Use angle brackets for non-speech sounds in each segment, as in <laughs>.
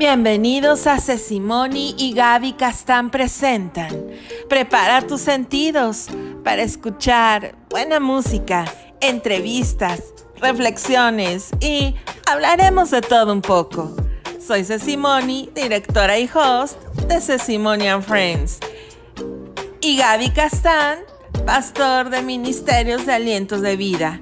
Bienvenidos a Sesimoni y Gaby Castán presentan. Prepara tus sentidos para escuchar buena música, entrevistas, reflexiones y hablaremos de todo un poco. Soy Sesimoni, directora y host de Sesimoni and Friends. Y Gaby Castán, pastor de Ministerios de Alientos de Vida.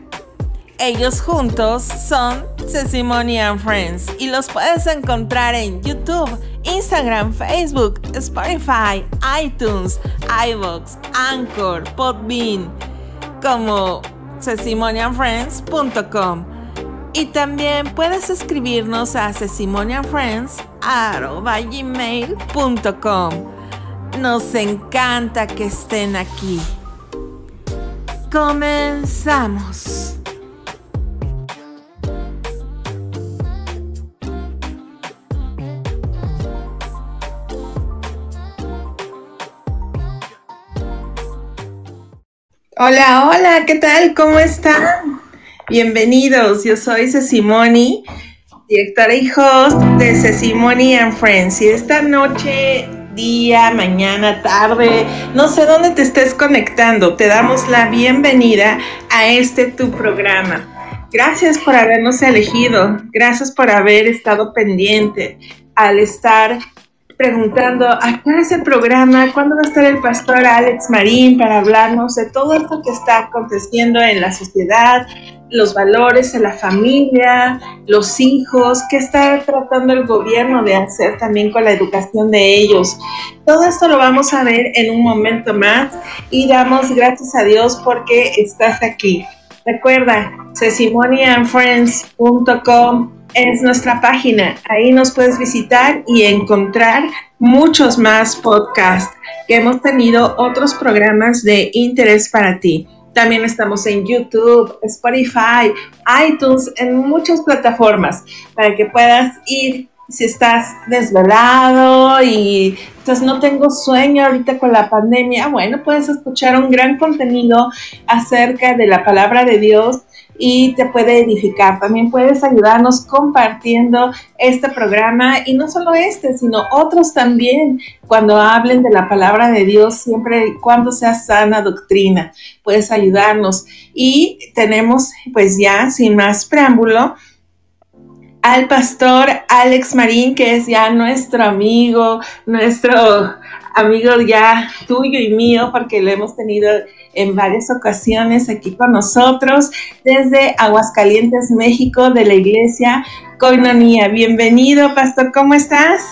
Ellos juntos son Sesimony and Friends y los puedes encontrar en YouTube, Instagram, Facebook, Spotify, iTunes, iVoox, Anchor, Podbean, como sesimonyandfriends.com. Y también puedes escribirnos a sesimonyandfriends.gmail.com. Nos encanta que estén aquí. Comenzamos. Hola, hola, ¿qué tal? ¿Cómo están? Bienvenidos, yo soy Cecimoni, directora y host de Cecimoni and Friends. Y esta noche, día, mañana, tarde, no sé dónde te estés conectando, te damos la bienvenida a este tu programa. Gracias por habernos elegido, gracias por haber estado pendiente al estar preguntando, ¿a qué es el programa? ¿Cuándo va a estar el pastor Alex Marín para hablarnos de todo esto que está aconteciendo en la sociedad, los valores en la familia, los hijos, qué está tratando el gobierno de hacer también con la educación de ellos? Todo esto lo vamos a ver en un momento más y damos gracias a Dios porque estás aquí. Recuerda, sesimonianfriends.com es nuestra página. Ahí nos puedes visitar y encontrar muchos más podcasts que hemos tenido otros programas de interés para ti. También estamos en YouTube, Spotify, iTunes, en muchas plataformas para que puedas ir si estás desvelado y entonces no tengo sueño ahorita con la pandemia, bueno, puedes escuchar un gran contenido acerca de la palabra de Dios y te puede edificar. También puedes ayudarnos compartiendo este programa y no solo este, sino otros también cuando hablen de la palabra de Dios, siempre y cuando sea sana doctrina, puedes ayudarnos. Y tenemos pues ya sin más preámbulo al pastor Alex Marín, que es ya nuestro amigo, nuestro amigo ya tuyo y mío, porque lo hemos tenido en varias ocasiones aquí con nosotros desde Aguascalientes, México, de la iglesia Coinonía. Bienvenido, pastor, ¿cómo estás?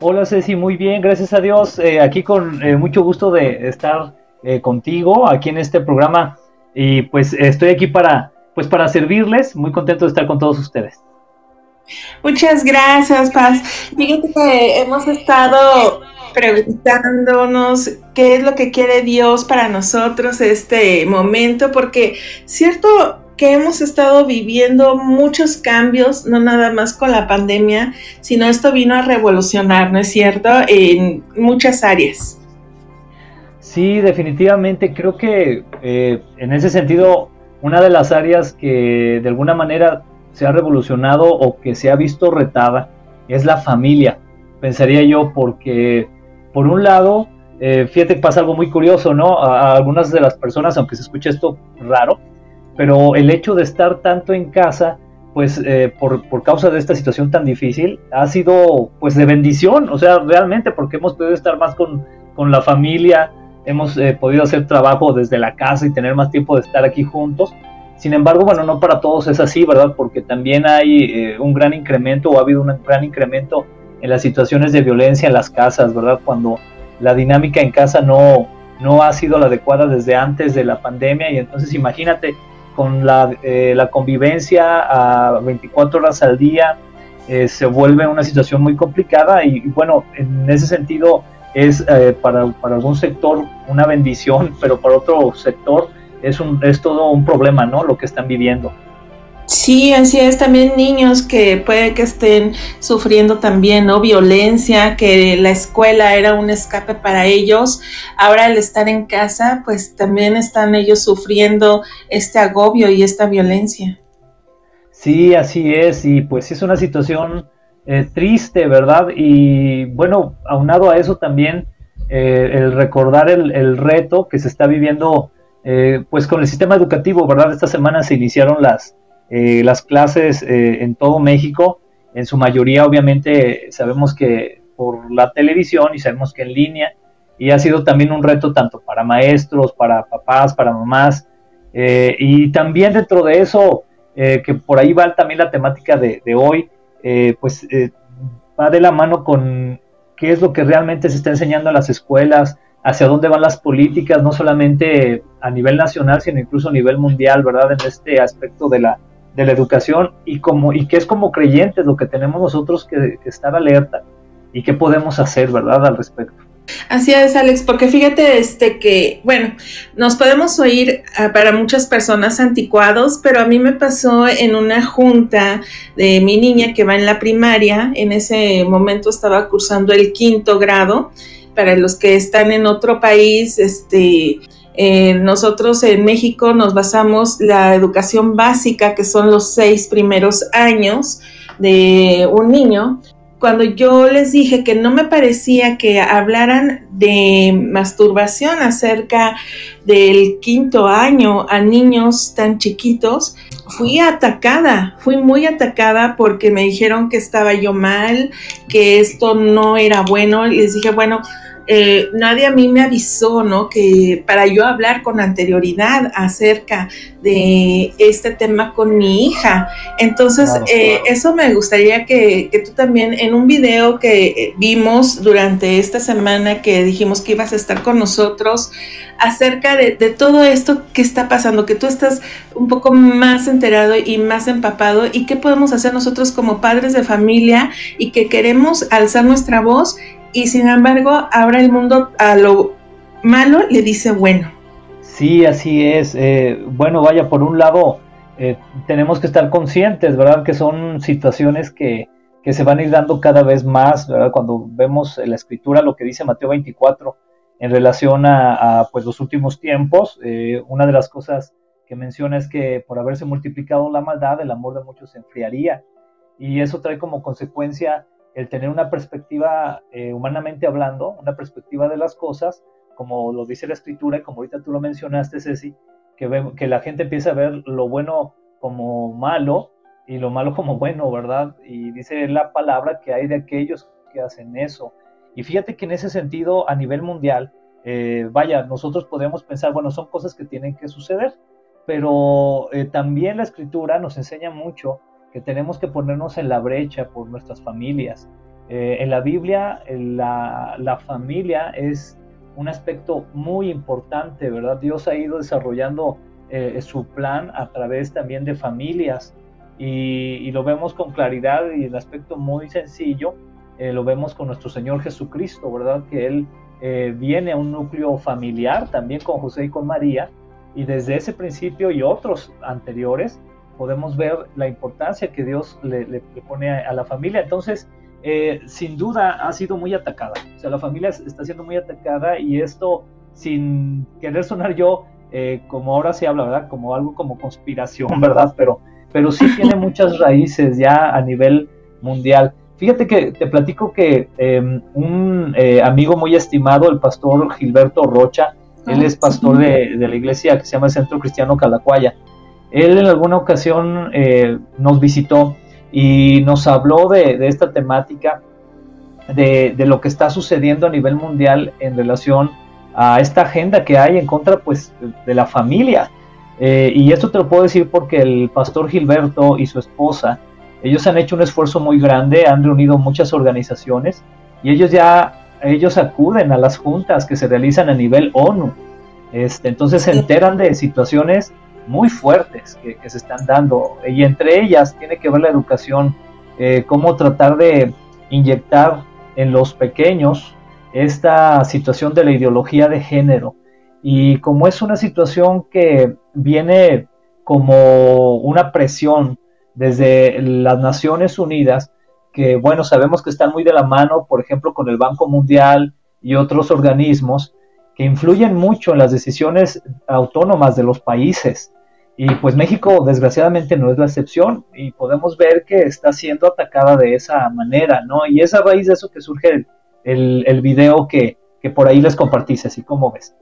Hola Ceci, muy bien, gracias a Dios. Eh, aquí con eh, mucho gusto de estar eh, contigo aquí en este programa y pues estoy aquí para pues para servirles. Muy contento de estar con todos ustedes. Muchas gracias, Paz. Fíjate que hemos estado preguntándonos qué es lo que quiere Dios para nosotros este momento, porque cierto que hemos estado viviendo muchos cambios, no nada más con la pandemia, sino esto vino a revolucionar, ¿no es cierto?, en muchas áreas. Sí, definitivamente, creo que eh, en ese sentido, una de las áreas que de alguna manera se ha revolucionado o que se ha visto retada es la familia, pensaría yo, porque por un lado, eh, fíjate que pasa algo muy curioso, ¿no? A, algunas de las personas, aunque se escuche esto raro, pero el hecho de estar tanto en casa, pues eh, por, por, causa de esta situación tan difícil, ha sido pues de bendición, o sea, realmente porque hemos podido estar más con, con la familia, hemos eh, podido hacer trabajo desde la casa y tener más tiempo de estar aquí juntos. Sin embargo, bueno, no para todos es así, ¿verdad? Porque también hay un gran incremento o ha habido un gran incremento en las situaciones de violencia en las casas, ¿verdad? Cuando la dinámica en casa no, no ha sido la adecuada desde antes de la pandemia y entonces imagínate con la, eh, la convivencia a 24 horas al día eh, se vuelve una situación muy complicada y, bueno, en ese sentido es eh, para, para, algún sector una bendición, pero para otro sector es, un, es todo un problema, ¿no? Lo que están viviendo. Sí, así es, también niños que puede que estén sufriendo también, ¿no? Violencia, que la escuela era un escape para ellos. Ahora al estar en casa, pues también están ellos sufriendo este agobio y esta violencia. Sí, así es, y pues es una situación eh, triste, ¿verdad? Y bueno, aunado a eso también eh, el recordar el, reto que se está viviendo eh, pues con el sistema educativo, ¿verdad? Esta semana se iniciaron las, las clases en todo México, en su mayoría obviamente sabemos que por la televisión y sabemos que en línea, y ha sido también un reto tanto para maestros, para papás, para mamás, y también dentro de eso, que por ahí va también la temática de, de hoy, eh, pues eh, va de la mano con qué es lo que realmente se está enseñando a las escuelas, hacia dónde van las políticas, no solamente a nivel nacional, sino incluso a nivel mundial, ¿verdad? En este aspecto de la, de la educación y, como, y que es como creyentes lo que tenemos nosotros que, que estar alerta y qué podemos hacer, ¿verdad? Al respecto. Así es, Alex, porque fíjate este que, bueno, nos podemos oír ah, para muchas personas anticuados, pero a mí me pasó en una junta de mi niña que va en la primaria, en ese momento estaba cursando el quinto grado, para los que están en otro país, este, eh, nosotros en México nos basamos la educación básica, que son los seis primeros años de un niño, cuando yo les dije que no me parecía que hablaran de masturbación acerca del quinto año a niños tan chiquitos, fui atacada, fui muy atacada porque me dijeron que estaba yo mal, que esto no era bueno. Les dije, bueno, eh, nadie a mí me avisó, ¿no? Que para yo hablar con anterioridad acerca de este tema con mi hija. Entonces, eh, eso me gustaría que, que, tú también, en un video que vimos durante esta semana que dijimos que ibas a estar con nosotros, acerca de, de, todo esto que está pasando, que tú estás un poco más enterado y más empapado y qué podemos hacer nosotros como padres de familia y que queremos alzar nuestra voz y sin embargo ahora el mundo a lo malo le dice bueno. Sí, así es. Eh, bueno, vaya, por un lado eh, tenemos que estar conscientes, ¿verdad? Que son situaciones que, que, se van a ir dando cada vez más, ¿verdad? Cuando vemos la escritura, lo que dice Mateo 24 en relación a, pues, los últimos tiempos, eh, una de las cosas que menciona es que por haberse multiplicado la maldad, el amor de muchos se enfriaría. Y eso trae como consecuencia el tener una perspectiva, eh, humanamente hablando, una perspectiva de las cosas, como lo dice la escritura y como ahorita tú lo mencionaste, Ceci, que, que la gente empieza a ver lo bueno como malo y lo malo como bueno, ¿verdad? Y dice la palabra que hay de aquellos que hacen eso. Y fíjate que en ese sentido, a nivel mundial, eh, vaya, nosotros podemos pensar, bueno, son cosas que tienen que suceder, pero eh, también la escritura nos enseña mucho que tenemos que ponernos en la brecha por nuestras familias. Eh, en la Biblia, la, la, familia es un aspecto muy importante, ¿verdad? Dios ha ido desarrollando eh, su plan a través también de familias y, lo vemos con claridad y el aspecto muy sencillo, eh, lo vemos con nuestro Señor Jesucristo, ¿verdad? Que Él viene a un núcleo familiar también con José y con María y desde ese principio y otros anteriores, podemos ver la importancia que Dios le, pone a, la familia. Entonces, eh, sin duda ha sido muy atacada. O sea, la familia está siendo muy atacada y esto, sin querer sonar yo, eh, como ahora se habla, ¿verdad? Como algo como conspiración, <laughs> ¿verdad? Pero, pero sí tiene muchas raíces ya a nivel mundial. Fíjate que te platico que em, un eh, amigo muy estimado, el pastor Gilberto Rocha, él ah, es pastor de, de, la iglesia que se llama Centro Cristiano Calacuaya. Él en alguna ocasión eh, nos visitó y nos habló de, esta temática, de, lo que está sucediendo a nivel mundial en relación a esta agenda que hay en contra pues, de la familia. Eh, y esto te lo puedo decir porque el pastor Gilberto y su esposa, ellos han hecho un esfuerzo muy grande, han reunido muchas organizaciones y ellos ya, ellos acuden a las juntas que se realizan a nivel ONU. Este, entonces se enteran de situaciones muy fuertes que, se están dando y entre ellas tiene que ver la educación, eh, cómo tratar de inyectar en los pequeños esta situación de la ideología de género y como es una situación que viene como una presión desde las Naciones Unidas, que bueno, sabemos que están muy de la mano, por ejemplo, con el Banco Mundial y otros organismos, que influyen mucho en las decisiones autónomas de los países. Y pues México desgraciadamente no es la excepción y podemos ver que está siendo atacada de esa manera, ¿no? Y es a raíz de eso que surge el, el, video que, que por ahí les compartí, así como ves.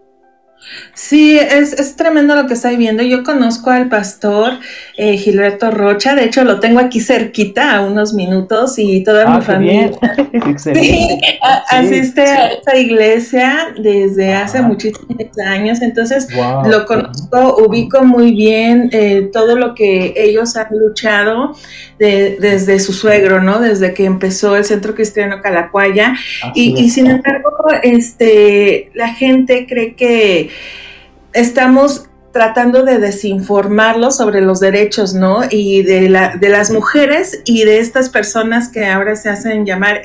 Sí, es, es, tremendo lo que estoy viendo. Yo conozco al pastor eh, Gilberto Rocha, de hecho lo tengo aquí cerquita a unos minutos y toda mi ah, familia. <laughs> Asiste a esta iglesia desde hace muchísimos años, entonces lo conozco, ubico muy bien eh, todo lo que ellos han luchado desde su suegro, ¿no? Desde que empezó el Centro Cristiano Calacuaya. Y, y sin embargo, este, la gente cree que estamos tratando de desinformarlos sobre los derechos, ¿no? Y de, de las mujeres y de estas personas que ahora se hacen llamar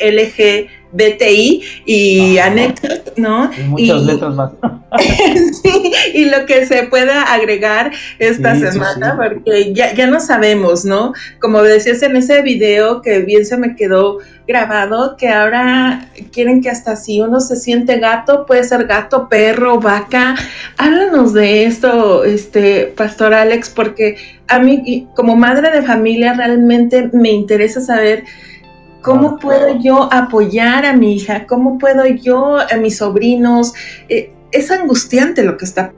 LGBTI y anexos, ¿no? Y muchas letras más. <laughs> sí, y lo que se pueda agregar esta semana, porque ya, ya no sabemos, ¿no? Como decías en ese video que bien se me quedó grabado, que ahora quieren que hasta si uno se siente gato, puede ser gato, perro, vaca. Háblanos de esto, este, Pastor Alex, porque a mí, como madre de familia, realmente me interesa saber ¿Cómo puedo yo apoyar a mi hija? ¿Cómo puedo yo a mis sobrinos? Eh, es angustiante lo que está.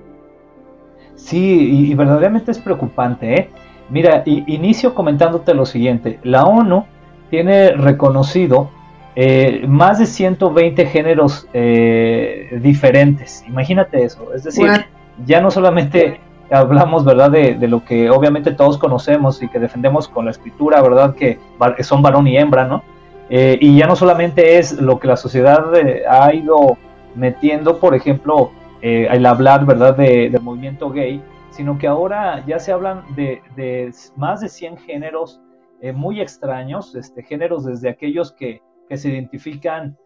Sí, y, verdaderamente es preocupante. ¿eh? Mira, inicio comentándote lo siguiente. La ONU tiene reconocido eh, más de 120 géneros eh, diferentes. Imagínate eso. Es decir, ya no solamente hablamos, ¿verdad?, de, de, lo que obviamente todos conocemos y que defendemos con la escritura, ¿verdad?, que son varón y hembra, ¿no? Y ya no solamente es lo que la sociedad ha ido metiendo, por ejemplo, eh, el hablar, ¿verdad?, del movimiento gay, sino que ahora ya se hablan de, más de 100 géneros eh, muy extraños, este, géneros desde aquellos que, que se identifican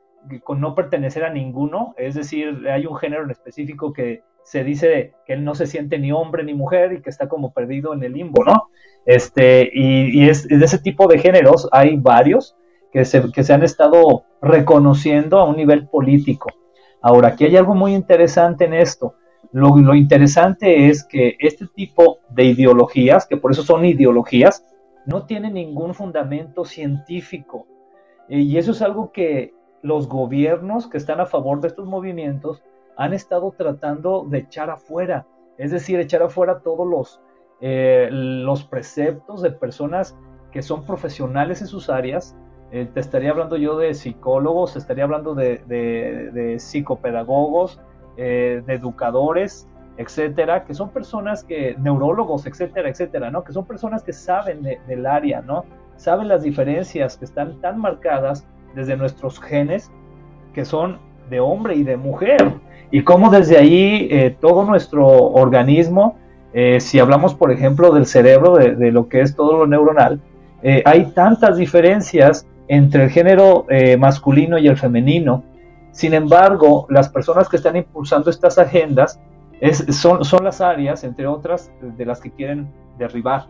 con no pertenecer a ninguno, es decir, hay un género en específico que se dice que él no se siente ni hombre ni mujer y que está como perdido en el limbo, ¿no? Este, y, es, de ese tipo de géneros hay varios que se, que se han estado reconociendo a un nivel político. Ahora, aquí hay algo muy interesante en esto. Lo, interesante es que este tipo de ideologías, que por eso son ideologías, no tienen ningún fundamento científico. Eh, y eso es algo que los gobiernos que están a favor de estos movimientos han estado tratando de echar afuera. Es decir, echar afuera todos los, eh, los preceptos de personas que son profesionales en sus áreas, eh, te estaría hablando yo de psicólogos, estaría hablando de, psicopedagogos, eh, de educadores, etcétera, que son personas que, neurólogos, etcétera, etcétera, ¿no? Que son personas que saben del área, ¿no? Saben las diferencias que están tan marcadas desde nuestros genes, que son de hombre y de mujer, y cómo desde ahí eh, todo nuestro organismo, si hablamos, por ejemplo, del cerebro, de, lo que es todo lo neuronal, hay tantas diferencias entre el género eh, masculino y el femenino. Sin embargo, las personas que están impulsando estas agendas son, son las áreas, entre otras, de las que quieren derribar.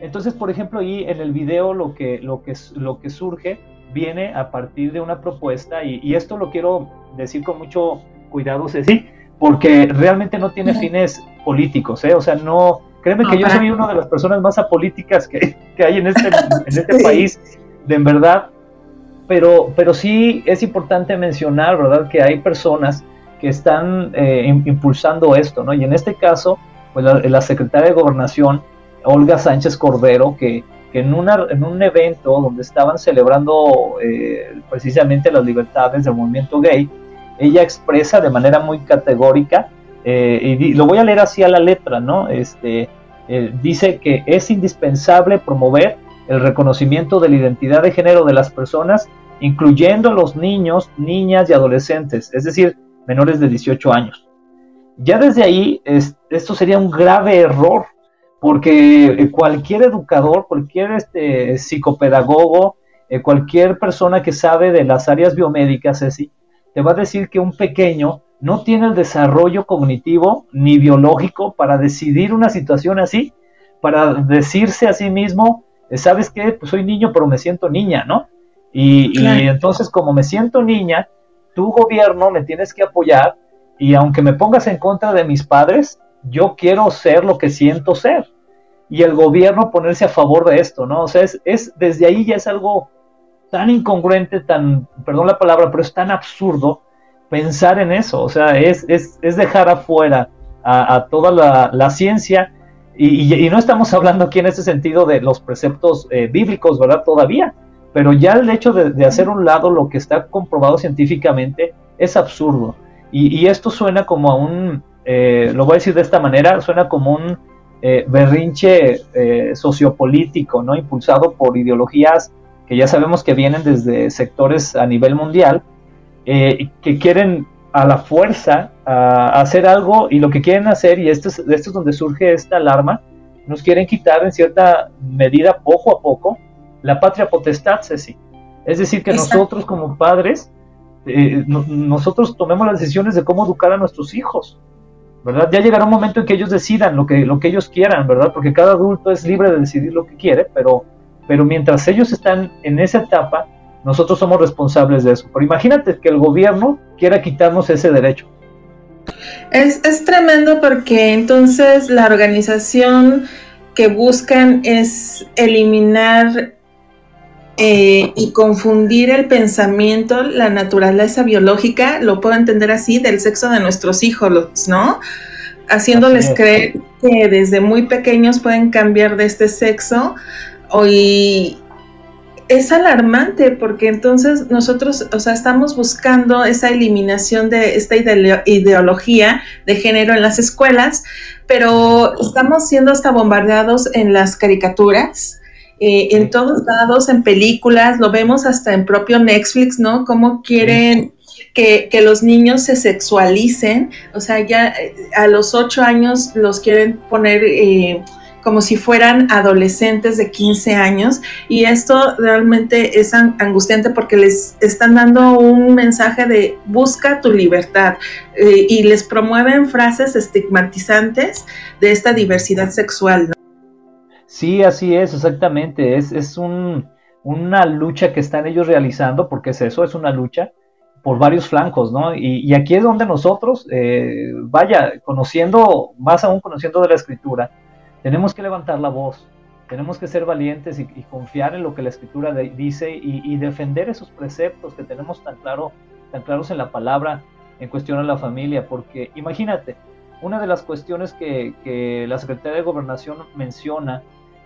Entonces, por ejemplo, ahí en el video lo que, lo que, lo que surge viene a partir de una propuesta, y, esto lo quiero decir con mucho cuidado, Ceci, porque realmente no tiene fines políticos, ¿eh? O sea, no, créeme que yo soy una de las personas más apolíticas que, que hay en este, en este <laughs> país, de en verdad, pero, pero sí es importante mencionar, ¿verdad?, que hay personas que están eh, impulsando esto, ¿no? Y en este caso, pues la, secretaria de Gobernación, Olga Sánchez Cordero, que, en, una, en un evento donde estaban celebrando eh, precisamente las libertades del movimiento gay, ella expresa de manera muy categórica, eh, y lo voy a leer así a la letra, ¿no? Este, dice que es indispensable promover el reconocimiento de la identidad de género de las personas, incluyendo los niños, niñas y adolescentes, es decir, menores de 18 años. Ya desde ahí, esto sería un grave error, porque eh, cualquier educador, cualquier este, psicopedagogo, eh, cualquier persona que sabe de las áreas biomédicas, te va a decir que un pequeño no tiene el desarrollo cognitivo ni biológico para decidir una situación así, para decirse a sí mismo, ¿sabes qué? Pues soy niño, pero me siento niña, ¿no? Y, entonces, como me siento niña, tu gobierno me tienes que apoyar y aunque me pongas en contra de mis padres, yo quiero ser lo que siento ser. y el gobierno ponerse a favor de esto, ¿no? O sea, es, es desde ahí ya es algo tan incongruente, tan, perdón la palabra, pero es tan absurdo pensar en eso, o sea, es, es, es dejar afuera a, toda la, ciencia y, no estamos hablando aquí en ese sentido de los preceptos eh, bíblicos, ¿verdad? Todavía, pero ya el hecho de, hacer un lado lo que está comprobado científicamente es absurdo. Y, esto suena como a un, eh, lo voy a decir de esta manera, suena como un eh, berrinche sociopolítico, ¿no? Impulsado por ideologías que ya sabemos que vienen desde sectores a nivel mundial, eh, que quieren a la fuerza a, hacer algo y lo que quieren hacer, y esto es, esto es donde surge esta alarma, nos quieren quitar en cierta medida, poco a poco, la patria potestad, Ceci. Es decir, que nosotros como padres, eh, nosotros tomemos las decisiones de cómo educar a nuestros hijos, ¿verdad? Ya llegará un momento en que ellos decidan lo que, lo que ellos quieran, ¿verdad? Porque cada adulto es libre de decidir lo que quiere, pero pero mientras ellos están en esa etapa, nosotros somos responsables de eso. Pero imagínate que el gobierno quiera quitarnos ese derecho. Es, tremendo porque entonces la organización que buscan es eliminar eh, y confundir el pensamiento, la naturaleza biológica, lo puedo entender así, del sexo de nuestros hijos, ¿no? Haciéndoles creer que desde muy pequeños pueden cambiar de este sexo Hoy es alarmante porque entonces nosotros, o sea, estamos buscando esa eliminación de esta ideología de género en las escuelas, pero estamos siendo hasta bombardeados en las caricaturas, eh, en todos lados, en películas, lo vemos hasta en propio Netflix, ¿no? Cómo quieren que, los niños se sexualicen, o sea, ya eh, a los ocho años los quieren poner... Eh, como si fueran adolescentes de 15 años y esto realmente es angustiante porque les están dando un mensaje de busca tu libertad eh, y les promueven frases estigmatizantes de esta diversidad sexual. Sí, así es, exactamente. Es, es una lucha que están ellos realizando, porque es eso, es una lucha por varios flancos, ¿no? Y, aquí es donde nosotros, eh, vaya, conociendo, más aún conociendo de la escritura, tenemos que levantar la voz, tenemos que ser valientes y, confiar en lo que la escritura dice y, defender esos preceptos que tenemos tan, claro, tan claros en la palabra en cuestión a la familia, porque imagínate, una de las cuestiones que, la Secretaría de Gobernación menciona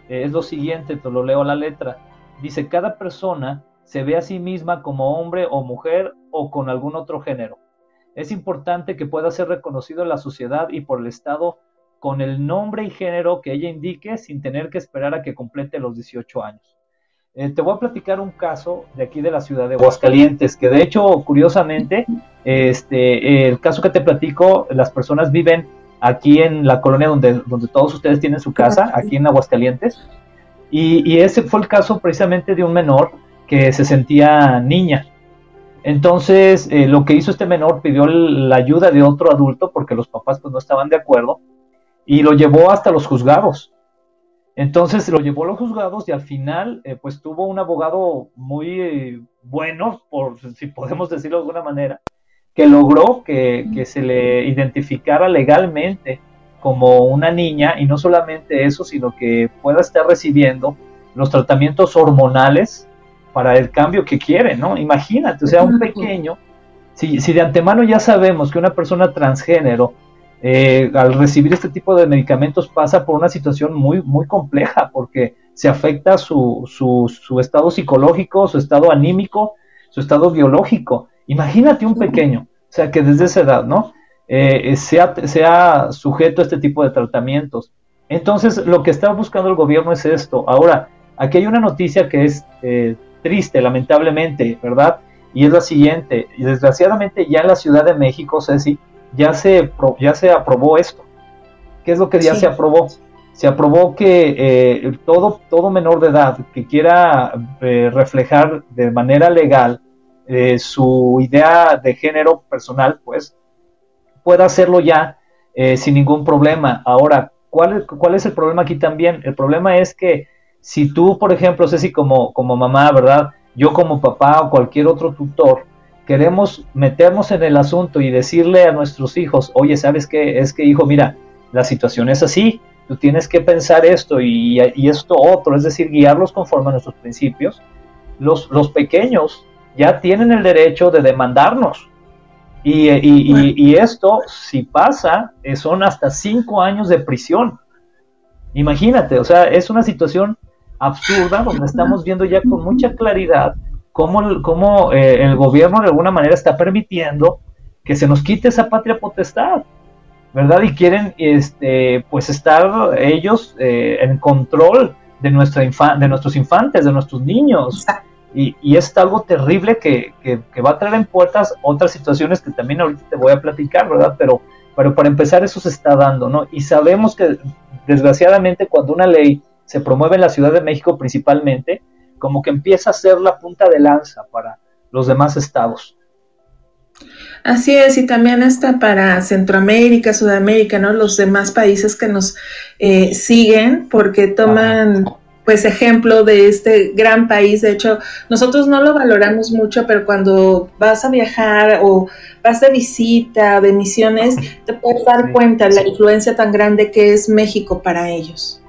eh, es lo siguiente, te lo leo a la letra, dice, cada persona se ve a sí misma como hombre o mujer o con algún otro género. Es importante que pueda ser reconocido en la sociedad y por el Estado con el nombre y género que ella indique sin tener que esperar a que complete los 18 años. Eh, te voy a platicar un caso de aquí de la ciudad de Aguascalientes, que de hecho, curiosamente, este, el caso que te platico, las personas viven aquí en la colonia donde, donde todos ustedes tienen su casa, aquí en Aguascalientes, y, ese fue el caso precisamente de un menor que se sentía niña. Entonces, eh, lo que hizo este menor, pidió la ayuda de otro adulto porque los papás pues, no estaban de acuerdo y lo llevó hasta los juzgados. Entonces lo llevó a los juzgados y al final eh, pues tuvo un abogado muy eh, bueno, por si podemos decirlo de alguna manera, que logró que, que, se le identificara legalmente como una niña y no solamente eso, sino que pueda estar recibiendo los tratamientos hormonales para el cambio que quiere, ¿no? Imagínate, o sea, un pequeño, si, si de antemano ya sabemos que una persona transgénero eh, al recibir este tipo de medicamentos pasa por una situación muy, muy compleja porque se afecta su, su, estado psicológico, su estado anímico, su estado biológico. Imagínate un pequeño, o sea, que desde esa edad, ¿no? Eh, sea, sea sujeto a este tipo de tratamientos. Entonces, lo que está buscando el gobierno es esto. Ahora, aquí hay una noticia que es eh, triste, lamentablemente, ¿verdad? Y es la siguiente. Y desgraciadamente ya en la Ciudad de México, Ceci, ya se, ya se aprobó esto. ¿Qué es lo que ya se aprobó? Se aprobó que eh, todo, todo menor de edad que quiera eh, reflejar de manera legal eh, su idea de género personal, pues, pueda hacerlo ya sin ningún problema. Ahora, ¿cuál, ¿cuál es el problema aquí también? El problema es que si tú, por ejemplo, Ceci, como, como mamá, ¿verdad? Yo como papá o cualquier otro tutor, queremos meternos en el asunto y decirle a nuestros hijos, oye, ¿sabes qué? Es que hijo, mira, la situación es así, tú tienes que pensar esto y, esto otro, es decir, guiarlos conforme a nuestros principios, los, los pequeños ya tienen el derecho de demandarnos. Y, y, esto, si pasa, eh, son hasta cinco años de prisión. Imagínate, o sea, es una situación absurda donde estamos viendo ya con mucha claridad cómo, cómo eh, el gobierno de alguna manera está permitiendo que se nos quite esa patria potestad. ¿verdad? Y quieren este, pues estar ellos eh, en control de, nuestra de nuestros infantes, de nuestros niños. Y, y, es algo terrible que, va a traer en puertas otras situaciones que también ahorita te voy a platicar, ¿verdad? Pero, pero para empezar eso se está dando, ¿no? Y sabemos que desgraciadamente cuando una ley se promueve en la Ciudad de México principalmente, como que empieza a ser la punta de lanza para los demás estados. Así es, y también está para Centroamérica, Sudamérica, ¿no? Los demás países que nos eh, siguen porque toman pues ejemplo de este gran país. De hecho, nosotros no lo valoramos mucho, pero cuando vas a viajar o vas de visita, de misiones, te puedes dar cuenta de la influencia tan grande que es México para ellos.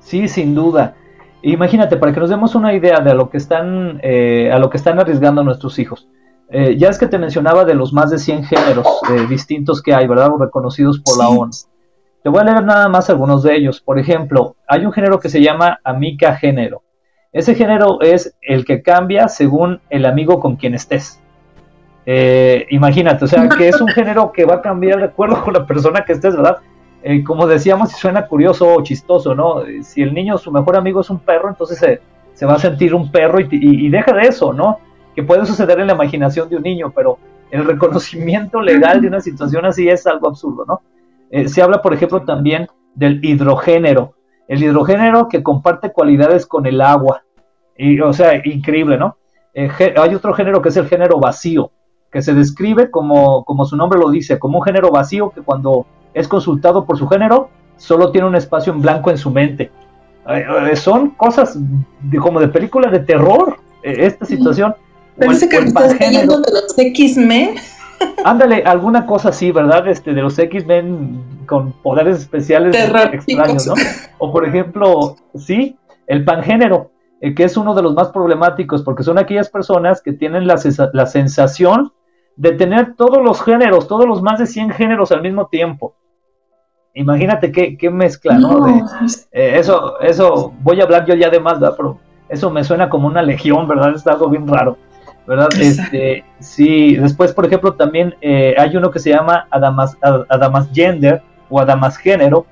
Sí, sin duda. Imagínate, para que nos demos una idea de lo que están, eh, a lo que están arriesgando nuestros hijos. Eh, ya es que te mencionaba de los más de 100 géneros eh, distintos que hay, ¿verdad? Reconocidos por la ONU. Te voy a leer nada más algunos de ellos. Por ejemplo, hay un género que se llama amica género. Ese género es el que cambia según el amigo con quien estés. Eh, imagínate, o sea, que es un <laughs> género que va a cambiar de acuerdo con la persona que estés, ¿verdad? Como decíamos, suena curioso o chistoso, ¿no? Si el niño, su mejor amigo es un perro, entonces se, va a sentir un perro y deja de eso, ¿no? que puede suceder en la imaginación de un niño, pero el reconocimiento legal de una situación así es algo absurdo, ¿no? Eh, se habla, por ejemplo, también del hidrogénero, el hidrogénero que comparte cualidades con el agua, y, o sea, increíble, ¿no? Eh, hay otro género que es el género vacío, que se describe como, como su nombre lo dice, como un género vacío que cuando es consultado por su género, solo tiene un espacio en blanco en su mente. Eh, son cosas como de película de terror, esta situación. Parece que estás leyendo de los X-Men. Ándale, alguna cosa así, ¿verdad? Este, de los X-Men con poderes especiales extraños, ¿no? O por ejemplo, sí, el pangénero, eh, que es uno de los más problemáticos, porque son aquellas personas que tienen la, la sensación de tener todos los géneros, todos los más de 100 géneros al mismo tiempo. Imagínate qué, qué mezcla, ¿no? Eh, eso, eso, voy a hablar yo ya de más, ¿verdad? Pero eso me suena como una legión, ¿verdad? Es algo bien raro. ¿verdad? Este, sí, después, por ejemplo, también eh, hay uno que se llama Adamas, Adamas Gender o Adamas Género,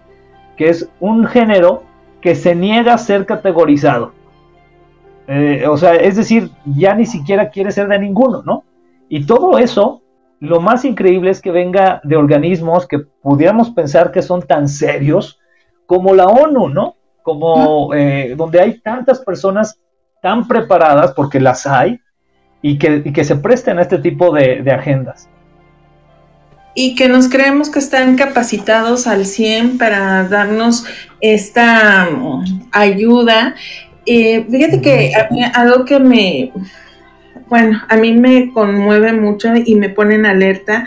que es un género que se niega a ser categorizado. Eh, o sea, es decir, ya ni siquiera quiere ser de ninguno, ¿no? Y todo eso, lo más increíble es que venga de organismos que pudiéramos pensar que son tan serios como la ONU, ¿no? Como eh, donde hay tantas personas tan preparadas, porque las hay, y que, se presten a este tipo de, agendas. Y que nos creemos que están capacitados al 100 para darnos esta mm, ayuda. Eh, fíjate que algo que me, bueno, a mí me conmueve mucho y me pone en alerta.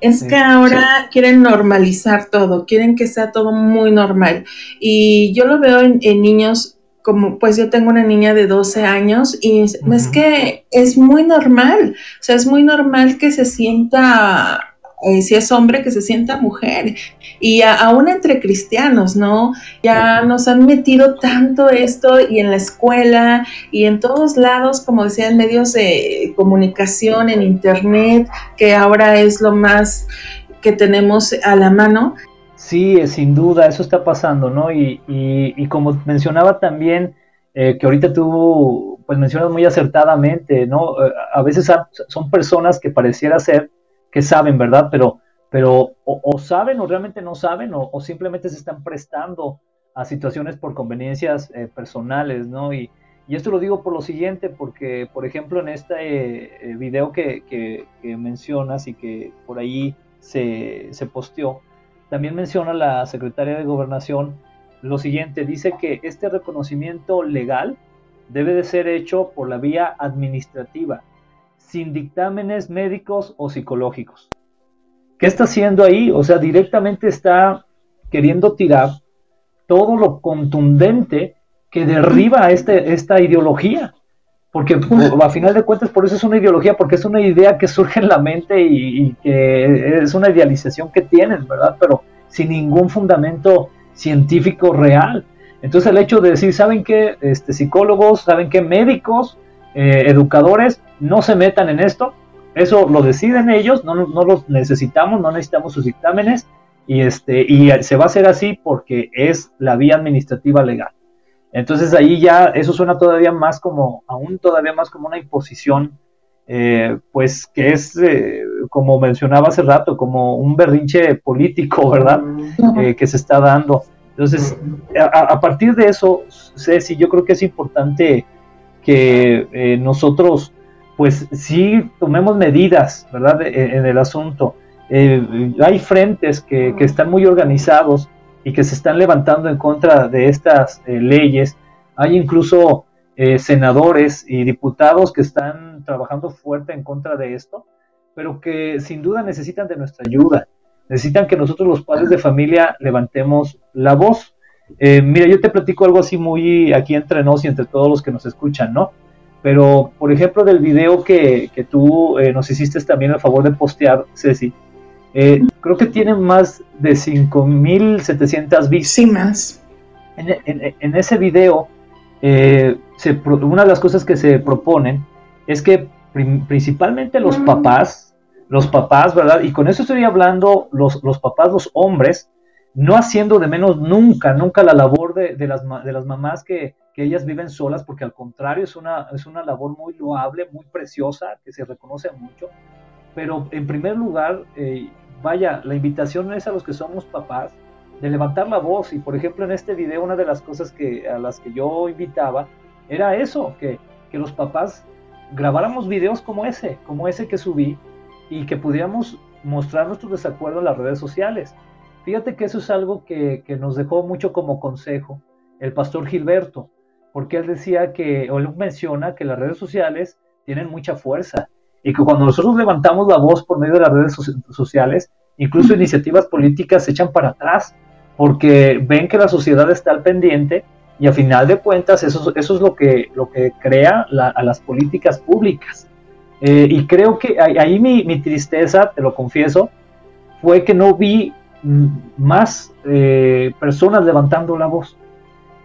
Es que ahora quieren normalizar todo, quieren que sea todo muy normal. Y yo lo veo en, en niños como pues yo tengo una niña de 12 años y es que es muy normal, o sea, es muy normal que se sienta, eh, si es hombre, que se sienta mujer. Y aún entre cristianos, ¿no? Ya nos han metido tanto esto y en la escuela y en todos lados, como decía, en medios de comunicación, en internet, que ahora es lo más que tenemos a la mano, Sí, sin duda, eso está pasando, ¿no? Y, y, como mencionaba también, eh, que ahorita tú, pues mencionas muy acertadamente, ¿no? Eh, a veces son personas que pareciera ser que saben, ¿verdad? Pero, pero o, saben o realmente no saben o, simplemente se están prestando a situaciones por conveniencias eh, personales, ¿no? Y, esto lo digo por lo siguiente, porque, por ejemplo, en este video que, que, que, mencionas y que por ahí se, se posteó, también menciona la secretaria de Gobernación lo siguiente, dice que este reconocimiento legal debe de ser hecho por la vía administrativa, sin dictámenes médicos o psicológicos. ¿Qué está haciendo ahí? O sea, directamente está queriendo tirar todo lo contundente que derriba este, esta ideología. Porque a final de cuentas, por eso es una ideología, porque es una idea que surge en la mente y, que es una idealización que tienen, ¿verdad? Pero sin ningún fundamento científico real. Entonces el hecho de decir, ¿saben qué? Este, psicólogos, ¿saben qué? Médicos, eh, educadores, no se metan en esto. Eso lo deciden ellos, no, no los necesitamos, no necesitamos sus dictámenes y, este, y se va a hacer así porque es la vía administrativa legal. Entonces ahí ya eso suena todavía más como, aún todavía más como una imposición, eh, pues que es, eh, como mencionaba hace rato, como un berrinche político, ¿verdad? Eh, que se está dando. Entonces, a, partir de eso, Ceci, yo creo que es importante que nosotros, pues sí, tomemos medidas, ¿verdad? En, el asunto. hay frentes que, que están muy organizados y que se están levantando en contra de estas eh, leyes. Hay incluso eh, senadores y diputados que están trabajando fuerte en contra de esto, pero que sin duda necesitan de nuestra ayuda. Necesitan que nosotros los padres de familia levantemos la voz. Eh, mira, yo te platico algo así muy aquí entre nos y entre todos los que nos escuchan, ¿no? Pero, por ejemplo, del video que, que tú nos hiciste también el favor de postear, Ceci, eh, creo que tiene más de 5.700 vistas. Sí, más. En, ese video, eh, una de las cosas que se proponen es que principalmente los papás, los papás, ¿verdad? Y con eso estoy hablando los, los papás, los hombres, no haciendo de menos nunca, nunca la labor de, de, las, de las mamás que, que, ellas viven solas, porque al contrario es una, es una labor muy loable, muy preciosa, que se reconoce mucho. Pero en primer lugar, eh, vaya, la invitación es a los que somos papás de levantar la voz y por ejemplo en este video una de las cosas que a las que yo invitaba era eso, que, que los papás grabáramos videos como ese, como ese que subí y que pudiéramos mostrar nuestro desacuerdo en las redes sociales. Fíjate que eso es algo que, que nos dejó mucho como consejo el pastor Gilberto, porque él decía que, o él menciona que las redes sociales tienen mucha fuerza y que cuando nosotros levantamos la voz por medio de las redes sociales, incluso iniciativas políticas se echan para atrás, porque ven que la sociedad está al pendiente y a final de cuentas eso, eso es lo que, lo que crea a las políticas públicas. Eh, y creo que ahí mi, mi, tristeza, te lo confieso, fue que no vi más eh, personas levantando la voz.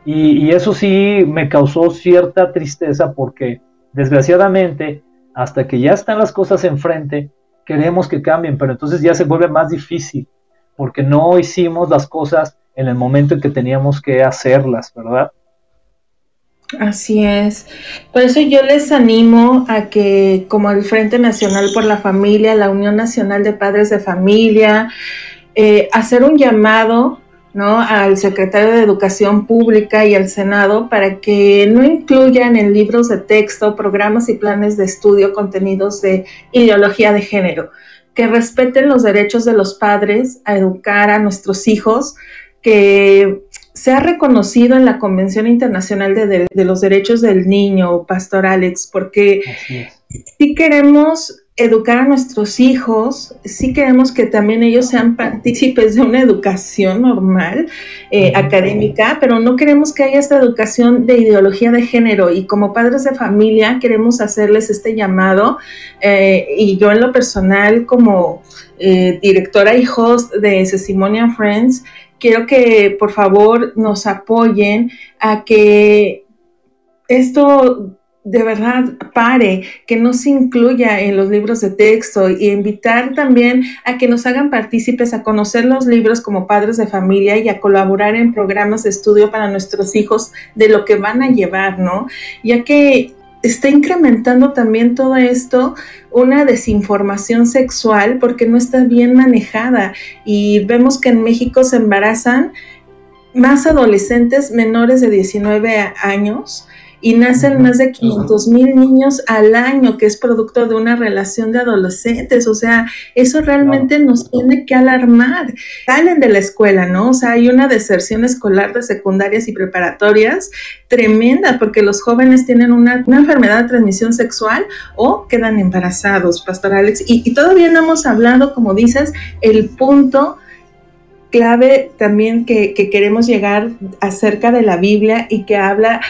Y, y, eso sí me causó cierta tristeza porque desgraciadamente hasta que ya están las cosas enfrente, queremos que cambien, pero entonces ya se vuelve más difícil, porque no hicimos las cosas en el momento en que teníamos que hacerlas, ¿verdad? Así es. Por eso yo les animo a que, como el Frente Nacional por la Familia, la Unión Nacional de Padres de Familia, eh, hacer un llamado ¿no? al secretario de Educación Pública y al Senado para que no incluyan en libros de texto, programas y planes de estudio contenidos de ideología de género, que respeten los derechos de los padres a educar a nuestros hijos, que se ha reconocido en la Convención Internacional de, los Derechos del Niño, Pastor Alex, porque si queremos educar a nuestros hijos, sí queremos que también ellos sean partícipes de una educación normal, eh, académica, pero no queremos que haya esta educación de ideología de género. Y como padres de familia queremos hacerles este llamado eh, y yo en lo personal como eh, directora y host de Sesimonian Friends, quiero que por favor nos apoyen a que esto de verdad pare, que no se incluya en los libros de texto y invitar también a que nos hagan partícipes a conocer los libros como padres de familia y a colaborar en programas de estudio para nuestros hijos de lo que van a llevar, ¿no? Ya que está incrementando también todo esto una desinformación sexual porque no está bien manejada y vemos que en México se embarazan más adolescentes menores de 19 años y nacen más de 500 mil niños al año, que es producto de una relación de adolescentes. O sea, eso realmente nos tiene que alarmar. Salen de la escuela, ¿no? O sea, hay una deserción escolar de secundarias y preparatorias tremenda porque los jóvenes tienen una, enfermedad de transmisión sexual o quedan embarazados, Pastor Alex. Y, y todavía no hemos hablado, como dices, el punto clave también que, queremos llegar acerca de la Biblia y que habla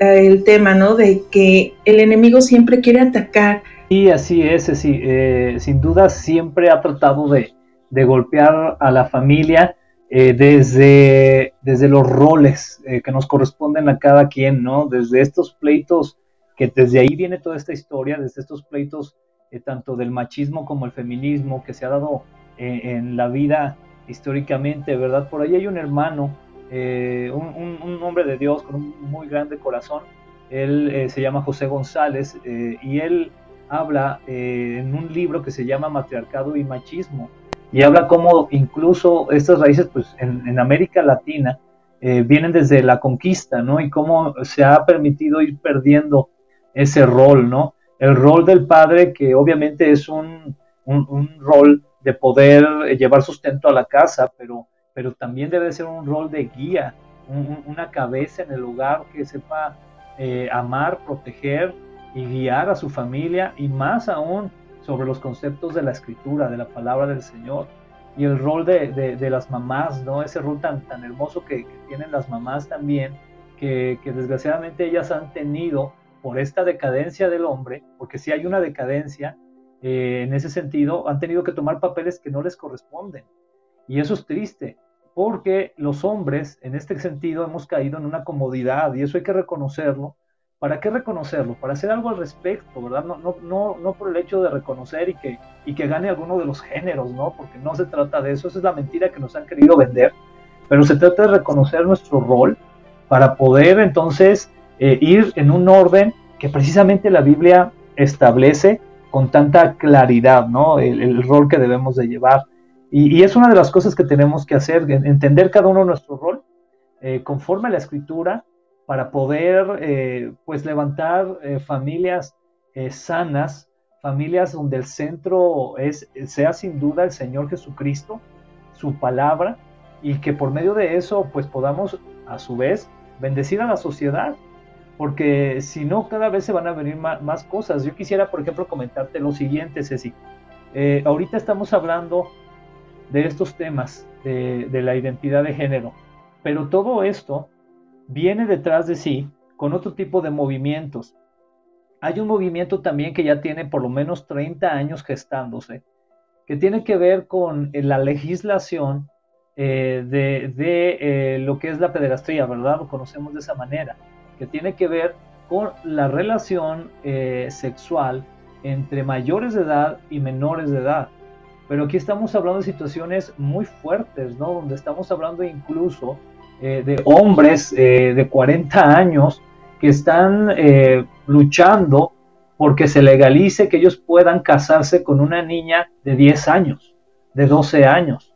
el tema, ¿no? De que el enemigo siempre quiere atacar. Y así es, sí, eh, sin duda siempre ha tratado de, golpear a la familia eh, desde, desde los roles eh, que nos corresponden a cada quien, ¿no? Desde estos pleitos, que desde ahí viene toda esta historia, desde estos pleitos tanto del machismo como el feminismo que se ha dado en la vida históricamente, ¿verdad? Por ahí hay un hermano, eh, un, hombre de Dios con un muy grande corazón, él eh, se llama José González eh, y él habla en un libro que se llama Matriarcado y Machismo y habla cómo incluso estas raíces pues en, América Latina vienen desde la conquista, ¿no? Y cómo se ha permitido ir perdiendo ese rol, ¿no? El rol del padre que obviamente es un, un rol de poder eh, llevar sustento a la casa, pero, pero también debe ser un rol de guía, una cabeza en el hogar que sepa eh, amar, proteger y guiar a su familia y más aún sobre los conceptos de la escritura, de la palabra del Señor y el rol de, las mamás, ¿no? Ese rol tan, tan hermoso que, tienen las mamás también, que, que, desgraciadamente ellas han tenido por esta decadencia del hombre, porque si hay una decadencia, eh, en ese sentido, han tenido que tomar papeles que no les corresponden. Y eso es triste, porque los hombres, en este sentido, hemos caído en una comodidad y eso hay que reconocerlo. ¿Para qué reconocerlo? Para hacer algo al respecto, ¿verdad? No, no, no, no por el hecho de reconocer y que, y que gane alguno de los géneros, ¿no? Porque no se trata de eso, esa es la mentira que nos han querido vender, pero se trata de reconocer nuestro rol para poder entonces eh, ir en un orden que precisamente la Biblia establece con tanta claridad, ¿no? El, rol que debemos de llevar. Y, es una de las cosas que tenemos que hacer, entender cada uno nuestro rol eh, conforme a la escritura para poder, eh, pues, levantar eh, familias sanas, familias donde el centro es, sea sin duda el Señor Jesucristo, su palabra, y que por medio de eso, pues, podamos, a su vez, bendecir a la sociedad, porque si no, cada vez se van a venir más, cosas. Yo quisiera, por ejemplo, comentarte lo siguiente, Ceci. Eh, ahorita estamos hablando de estos temas de, la identidad de género, pero todo esto viene detrás de sí con otro tipo de movimientos. Hay un movimiento también que ya tiene por lo menos 30 años gestándose, que tiene que ver con eh, la legislación eh, de, lo que es la pederastría, ¿verdad? Lo conocemos de esa manera que tiene que ver con la relación eh, sexual entre mayores de edad y menores de edad. Pero aquí estamos hablando de situaciones muy fuertes, ¿no? Donde estamos hablando incluso eh, de hombres eh, de 40 años que están luchando porque se legalice que ellos puedan casarse con una niña de 10 años, de 12 años.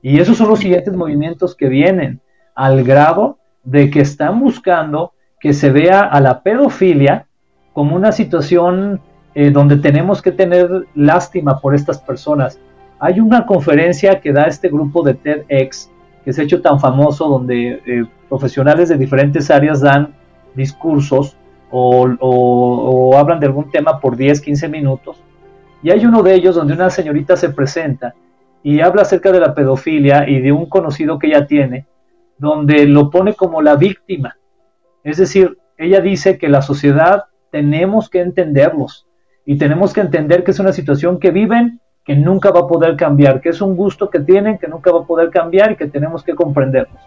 Y esos son los siguientes movimientos que vienen, al grado de que están buscando que se vea a la pedofilia como una situación eh, donde tenemos que tener lástima por estas personas. Hay una conferencia que da este grupo de TEDx, que se ha hecho tan famoso, donde eh, profesionales de diferentes áreas dan discursos o, o, hablan de algún tema por 10, 15 minutos. Y hay uno de ellos donde una señorita se presenta y habla acerca de la pedofilia y de un conocido que ella tiene, donde lo pone como la víctima es decir, ella dice que la sociedad tenemos que entenderlos y tenemos que entender que es una situación que viven que nunca va a poder cambiar, que es un gusto que tienen que nunca va a poder cambiar y que tenemos que comprenderlos.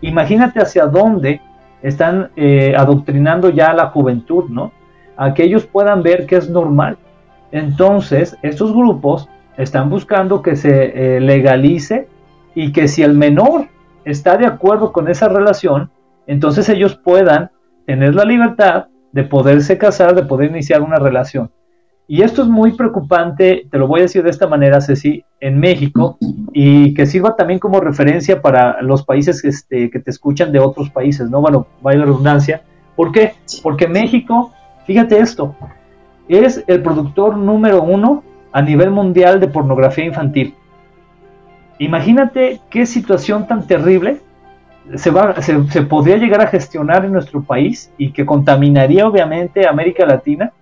Imagínate hacia dónde están eh, adoctrinando ya a la juventud, ¿no? A que ellos puedan ver que es normal. Entonces, estos grupos están buscando que se eh, legalice y que si el menor está de acuerdo con esa relación, entonces ellos puedan tener la libertad de poderse casar, de poder iniciar una relación. Y esto es muy preocupante, te lo voy a decir de esta manera, Ceci, en México, y que sirva también como referencia para los países este, que te escuchan de otros países, ¿no? Bueno, vaya redundancia. ¿Por qué? Porque México, fíjate esto, es el productor número uno a nivel mundial de pornografía infantil. Imagínate qué situación tan terrible se, va, se, podría llegar a gestionar en nuestro país y que contaminaría obviamente América Latina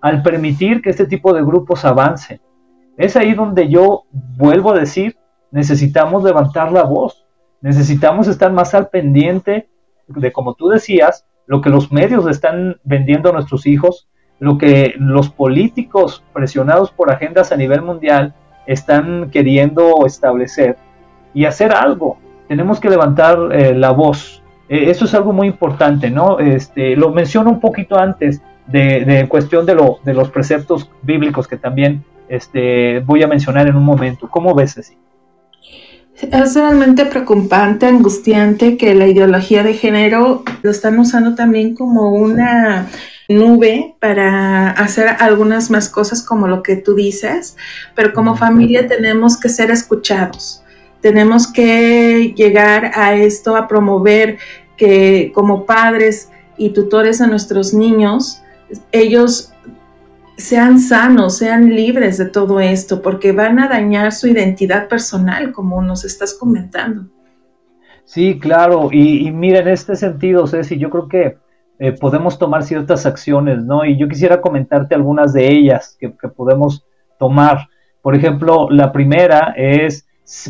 al permitir que este tipo de grupos avancen. Es ahí donde yo vuelvo a decir necesitamos levantar la voz, necesitamos estar más al pendiente de, como tú decías, lo que los medios están vendiendo a nuestros hijos, lo que los políticos presionados por agendas a nivel mundial están queriendo establecer y hacer algo. Tenemos que levantar eh, la voz. Eh, eso es algo muy importante, ¿no? Este, lo menciono un poquito antes de, cuestión de, lo, de los preceptos bíblicos que también este, voy a mencionar en un momento. ¿Cómo ves así? Es realmente preocupante, angustiante que la ideología de género lo están usando también como una nube para hacer algunas más cosas como lo que tú dices, pero como familia tenemos que ser escuchados, tenemos que llegar a esto, a promover que como padres y tutores a nuestros niños, ellos sean sanos, sean libres de todo esto, porque van a dañar su identidad personal, como nos estás comentando. Sí, claro, y, mira, en este sentido, Ceci, yo creo que eh, podemos tomar ciertas acciones, ¿no? Y yo quisiera comentarte algunas de ellas que, podemos tomar. Por ejemplo, la primera es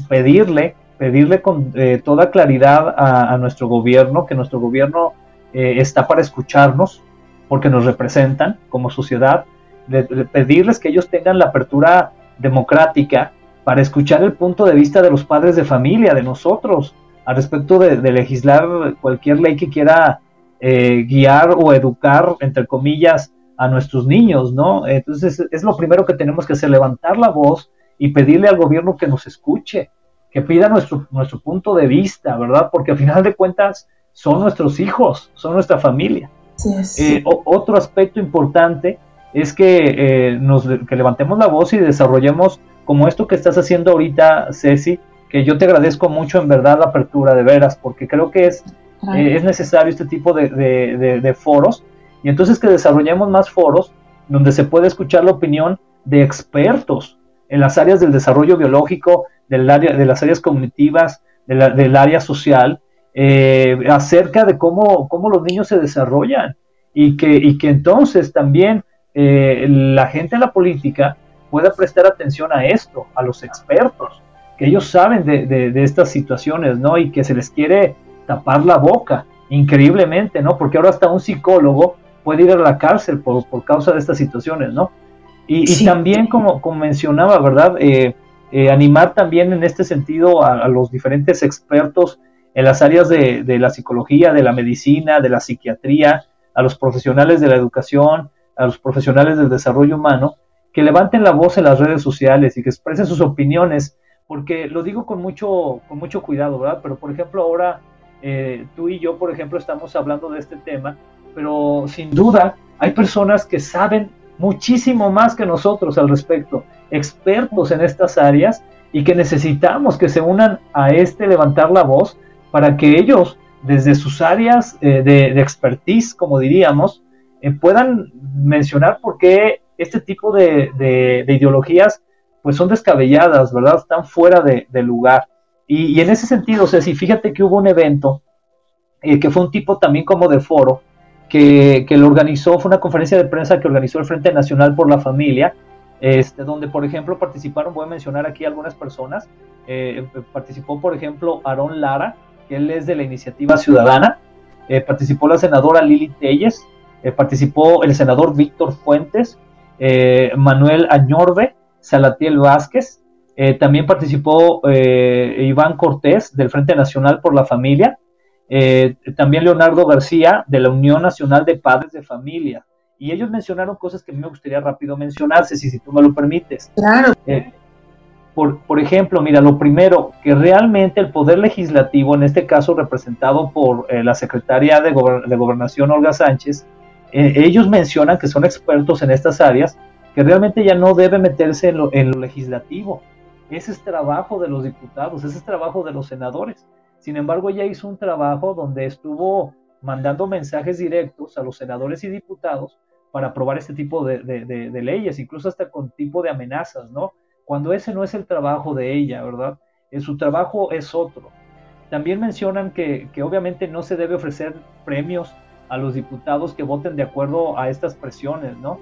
pedirle, pedirle con eh, toda claridad a, nuestro gobierno, que nuestro gobierno eh, está para escucharnos, porque nos representan como sociedad, de, pedirles que ellos tengan la apertura democrática para escuchar el punto de vista de los padres de familia, de nosotros, al respecto de legislar cualquier ley que quiera eh, guiar o educar, entre comillas, a nuestros niños, ¿no? Entonces es lo primero que tenemos que hacer, levantar la voz y pedirle al gobierno que nos escuche, que pida nuestro, nuestro punto de vista, ¿verdad? Porque al final de cuentas son nuestros hijos, son nuestra familia. Eh, otro aspecto importante es que, eh, nos, que levantemos la voz y desarrollemos como esto que estás haciendo ahorita, Ceci, que yo te agradezco mucho en verdad la apertura de veras, porque creo que es eh, es necesario este tipo de, foros y entonces que desarrollemos más foros donde se puede escuchar la opinión de expertos en las áreas del desarrollo biológico, del área, de las áreas cognitivas, del área social, eh, acerca de cómo, cómo, los niños se desarrollan y que, y que entonces también eh, la gente en la política pueda prestar atención a esto, a los expertos, que ellos saben de, de estas situaciones, ¿no? Y que se les quiere tapar la boca, increíblemente, ¿no? Porque ahora hasta un psicólogo puede ir a la cárcel por, causa de estas situaciones, ¿no? Y, también, como, como, mencionaba, ¿verdad? Eh, eh, animar también en este sentido a, los diferentes expertos en las áreas de, la psicología, de la medicina, de la psiquiatría, a los profesionales de la educación, a los profesionales del desarrollo humano, que levanten la voz en las redes sociales y que expresen sus opiniones, porque lo digo con mucho, con mucho cuidado, ¿verdad? Pero por ejemplo ahora eh, tú y yo, por ejemplo, estamos hablando de este tema, pero sin duda hay personas que saben muchísimo más que nosotros al respecto, expertos en estas áreas y que necesitamos que se unan a este levantar la voz para que ellos, desde sus áreas eh, de, expertise, como diríamos, eh, puedan mencionar por qué este tipo de, ideologías pues son descabelladas, ¿verdad? Están fuera de, de lugar. Y, en ese sentido, o sea, si fíjate que hubo un evento eh, que fue un tipo también como de foro, que, que, lo organizó, fue una conferencia de prensa que organizó el Frente Nacional por la Familia, este, donde, por ejemplo, participaron, voy a mencionar aquí algunas personas, eh, participó, por ejemplo, Aarón Lara, que él es de la Iniciativa Ciudadana, eh, participó la senadora Lili Telles, participó el senador Víctor Fuentes, Manuel Añorbe, Salatiel Vázquez, eh, también participó eh, Iván Cortés del Frente Nacional por la Familia, eh, también Leonardo García de la Unión Nacional de Padres de Familia. Y ellos mencionaron cosas que a mí me gustaría rápido mencionarse, si, si tú me lo permites. Claro. Por, por, ejemplo, mira, lo primero, que realmente el Poder Legislativo, en este caso representado por la Secretaria de, Gobernación, Olga Sánchez, ellos mencionan que son expertos en estas áreas, que realmente ya no debe meterse en lo, en lo legislativo, ese es trabajo de los diputados, ese es trabajo de los senadores. Sin embargo, ella hizo un trabajo donde estuvo mandando mensajes directos a los senadores y diputados para aprobar este tipo de, leyes, incluso hasta con tipo de amenazas, ¿no? Cuando ese no es el trabajo de ella, ¿verdad? Eh, su trabajo es otro. También mencionan que, obviamente no se debe ofrecer premios a los diputados que voten de acuerdo a estas presiones, ¿no?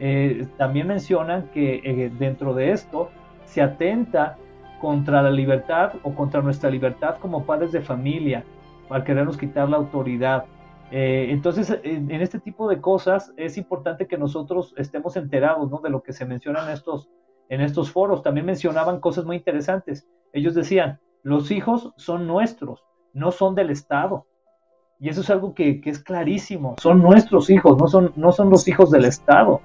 Eh, también mencionan que eh, dentro de esto se atenta contra la libertad o contra nuestra libertad como padres de familia, al querernos quitar la autoridad. Eh, entonces, en, este tipo de cosas es importante que nosotros estemos enterados ¿no? de lo que se menciona en estos, en estos foros. También mencionaban cosas muy interesantes. Ellos decían, los hijos son nuestros, no son del Estado. Y eso es algo que, es clarísimo. Son nuestros hijos, no son, no son los hijos del Estado.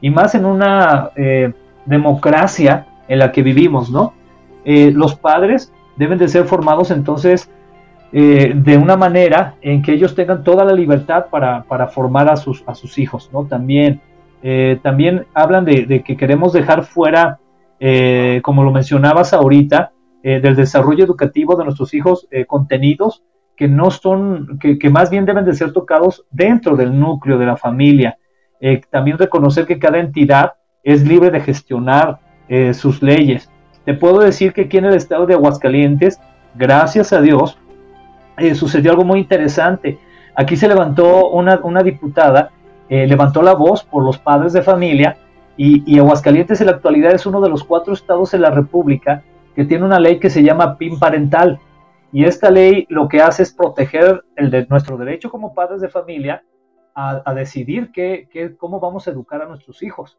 Y más en una eh, democracia en la que vivimos, ¿no? Eh, los padres deben de ser formados entonces eh, de una manera en que ellos tengan toda la libertad para, formar a sus, a sus hijos, ¿no? También, también hablan de, que queremos dejar fuera, como lo mencionabas ahorita, del desarrollo educativo de nuestros hijos contenidos que no son, que, que, más bien deben de ser tocados dentro del núcleo de la familia. Eh, también reconocer que cada entidad es libre de gestionar eh, sus leyes. Te puedo decir que aquí en el estado de Aguascalientes, gracias a Dios, eh, sucedió algo muy interesante. Aquí se levantó una, una diputada, levantó la voz por los padres de familia y, Aguascalientes en la actualidad es uno de los cuatro estados en la República que tiene una ley que se llama PIN parental y esta ley lo que hace es proteger nuestro derecho como padres de familia a, decidir qué, cómo vamos a educar a nuestros hijos.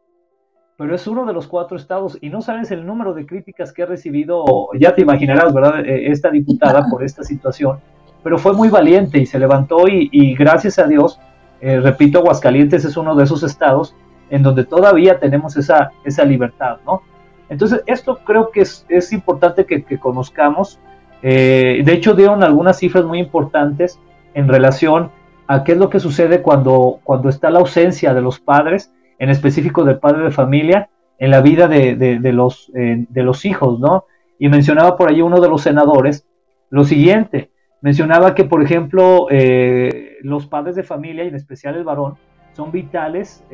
Pero es uno de los cuatro estados y no sabes el número de críticas que ha recibido, ya te imaginarás, ¿verdad? E, esta diputada por esta situación, pero fue muy valiente y se levantó y, gracias a Dios, eh, repito, Aguascalientes es uno de esos estados en donde todavía tenemos esa, esa libertad, ¿no? Entonces, esto creo que es, es importante que, que conozcamos eh, de hecho, dieron algunas cifras muy importantes en relación a qué es lo que sucede cuando, cuando está la ausencia de los padres, en específico del padre de familia, en la vida de, los, eh, de los hijos, ¿no? Y mencionaba por ahí uno de los senadores lo siguiente, mencionaba que, por ejemplo, eh, los padres de familia, y en especial el varón, son vitales,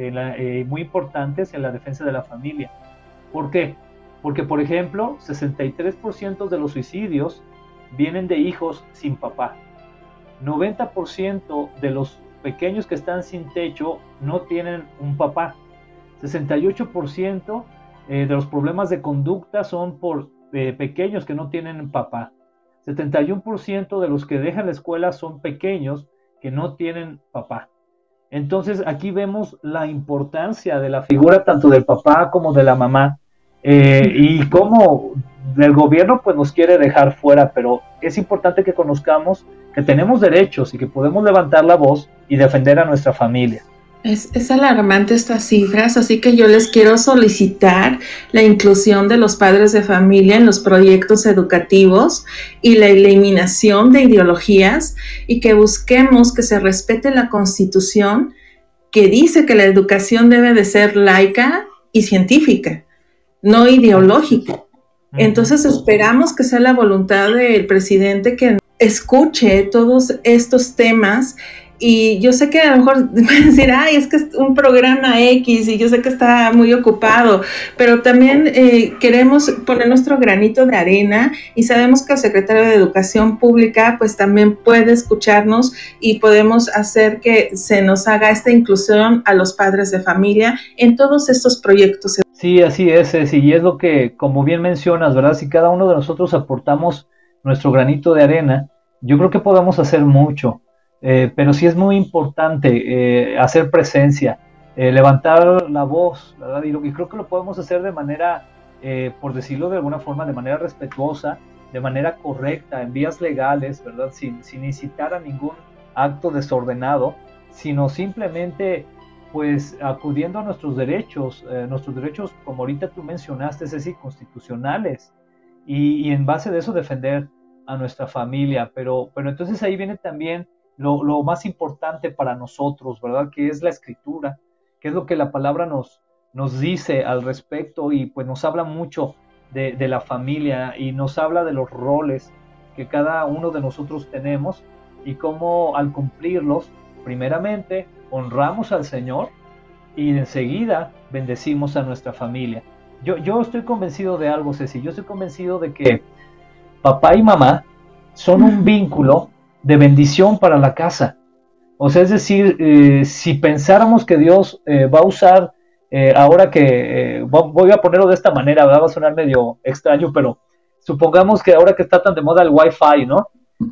muy importantes en la defensa de la familia. ¿Por qué? Porque, por ejemplo, 63% de los suicidios vienen de hijos sin papá. 90% de los pequeños que están sin techo no tienen un papá. 68% eh, de los problemas de conducta son por eh, pequeños que no tienen papá. 71% de los que dejan la escuela son pequeños que no tienen papá. Entonces aquí vemos la importancia de la figura tanto del papá como de la mamá eh, y cómo el gobierno pues nos quiere dejar fuera, pero es importante que conozcamos que tenemos derechos y que podemos levantar la voz y defender a nuestra familia. Es, es, alarmante estas cifras, así que yo les quiero solicitar la inclusión de los padres de familia en los proyectos educativos y la eliminación de ideologías y que busquemos que se respete la constitución que dice que la educación debe de ser laica y científica, no ideológica. Entonces esperamos que sea la voluntad del presidente que escuche todos estos temas y yo sé que a lo mejor <laughs> decir, ay, es que es un programa X y yo sé que está muy ocupado, pero también eh, queremos poner nuestro granito de arena y sabemos que el secretario de Educación Pública pues también puede escucharnos y podemos hacer que se nos haga esta inclusión a los padres de familia en todos estos proyectos. Sí, así es, y es lo que, como bien mencionas, ¿verdad? Si cada uno de nosotros aportamos nuestro granito de arena, yo creo que podemos hacer mucho, eh, pero sí es muy importante eh, hacer presencia, eh, levantar la voz, ¿verdad? Y, y, creo que lo podemos hacer de manera, por decirlo de alguna forma, de manera respetuosa, de manera correcta, en vías legales, ¿verdad? Sin, sin incitar a ningún acto desordenado, sino simplemente pues acudiendo a nuestros derechos, eh, nuestros derechos, como ahorita tú mencionaste, es decir, constitucionales, y, en base de eso defender a nuestra familia. Pero, pero entonces ahí viene también lo, más importante para nosotros, ¿verdad? Que es la escritura, que es lo que la palabra nos, dice al respecto y pues nos habla mucho de la familia y nos habla de los roles que cada uno de nosotros tenemos y cómo al cumplirlos, primeramente, honramos al Señor y enseguida bendecimos a nuestra familia. Yo, yo estoy convencido de algo, Ceci, yo estoy convencido de que papá y mamá son un vínculo de bendición para la casa. O sea, es decir, eh, si pensáramos que Dios eh, va a usar, eh, ahora que voy a ponerlo de esta manera, va a sonar medio extraño, pero supongamos que ahora que está tan de moda el Wi-Fi, ¿no?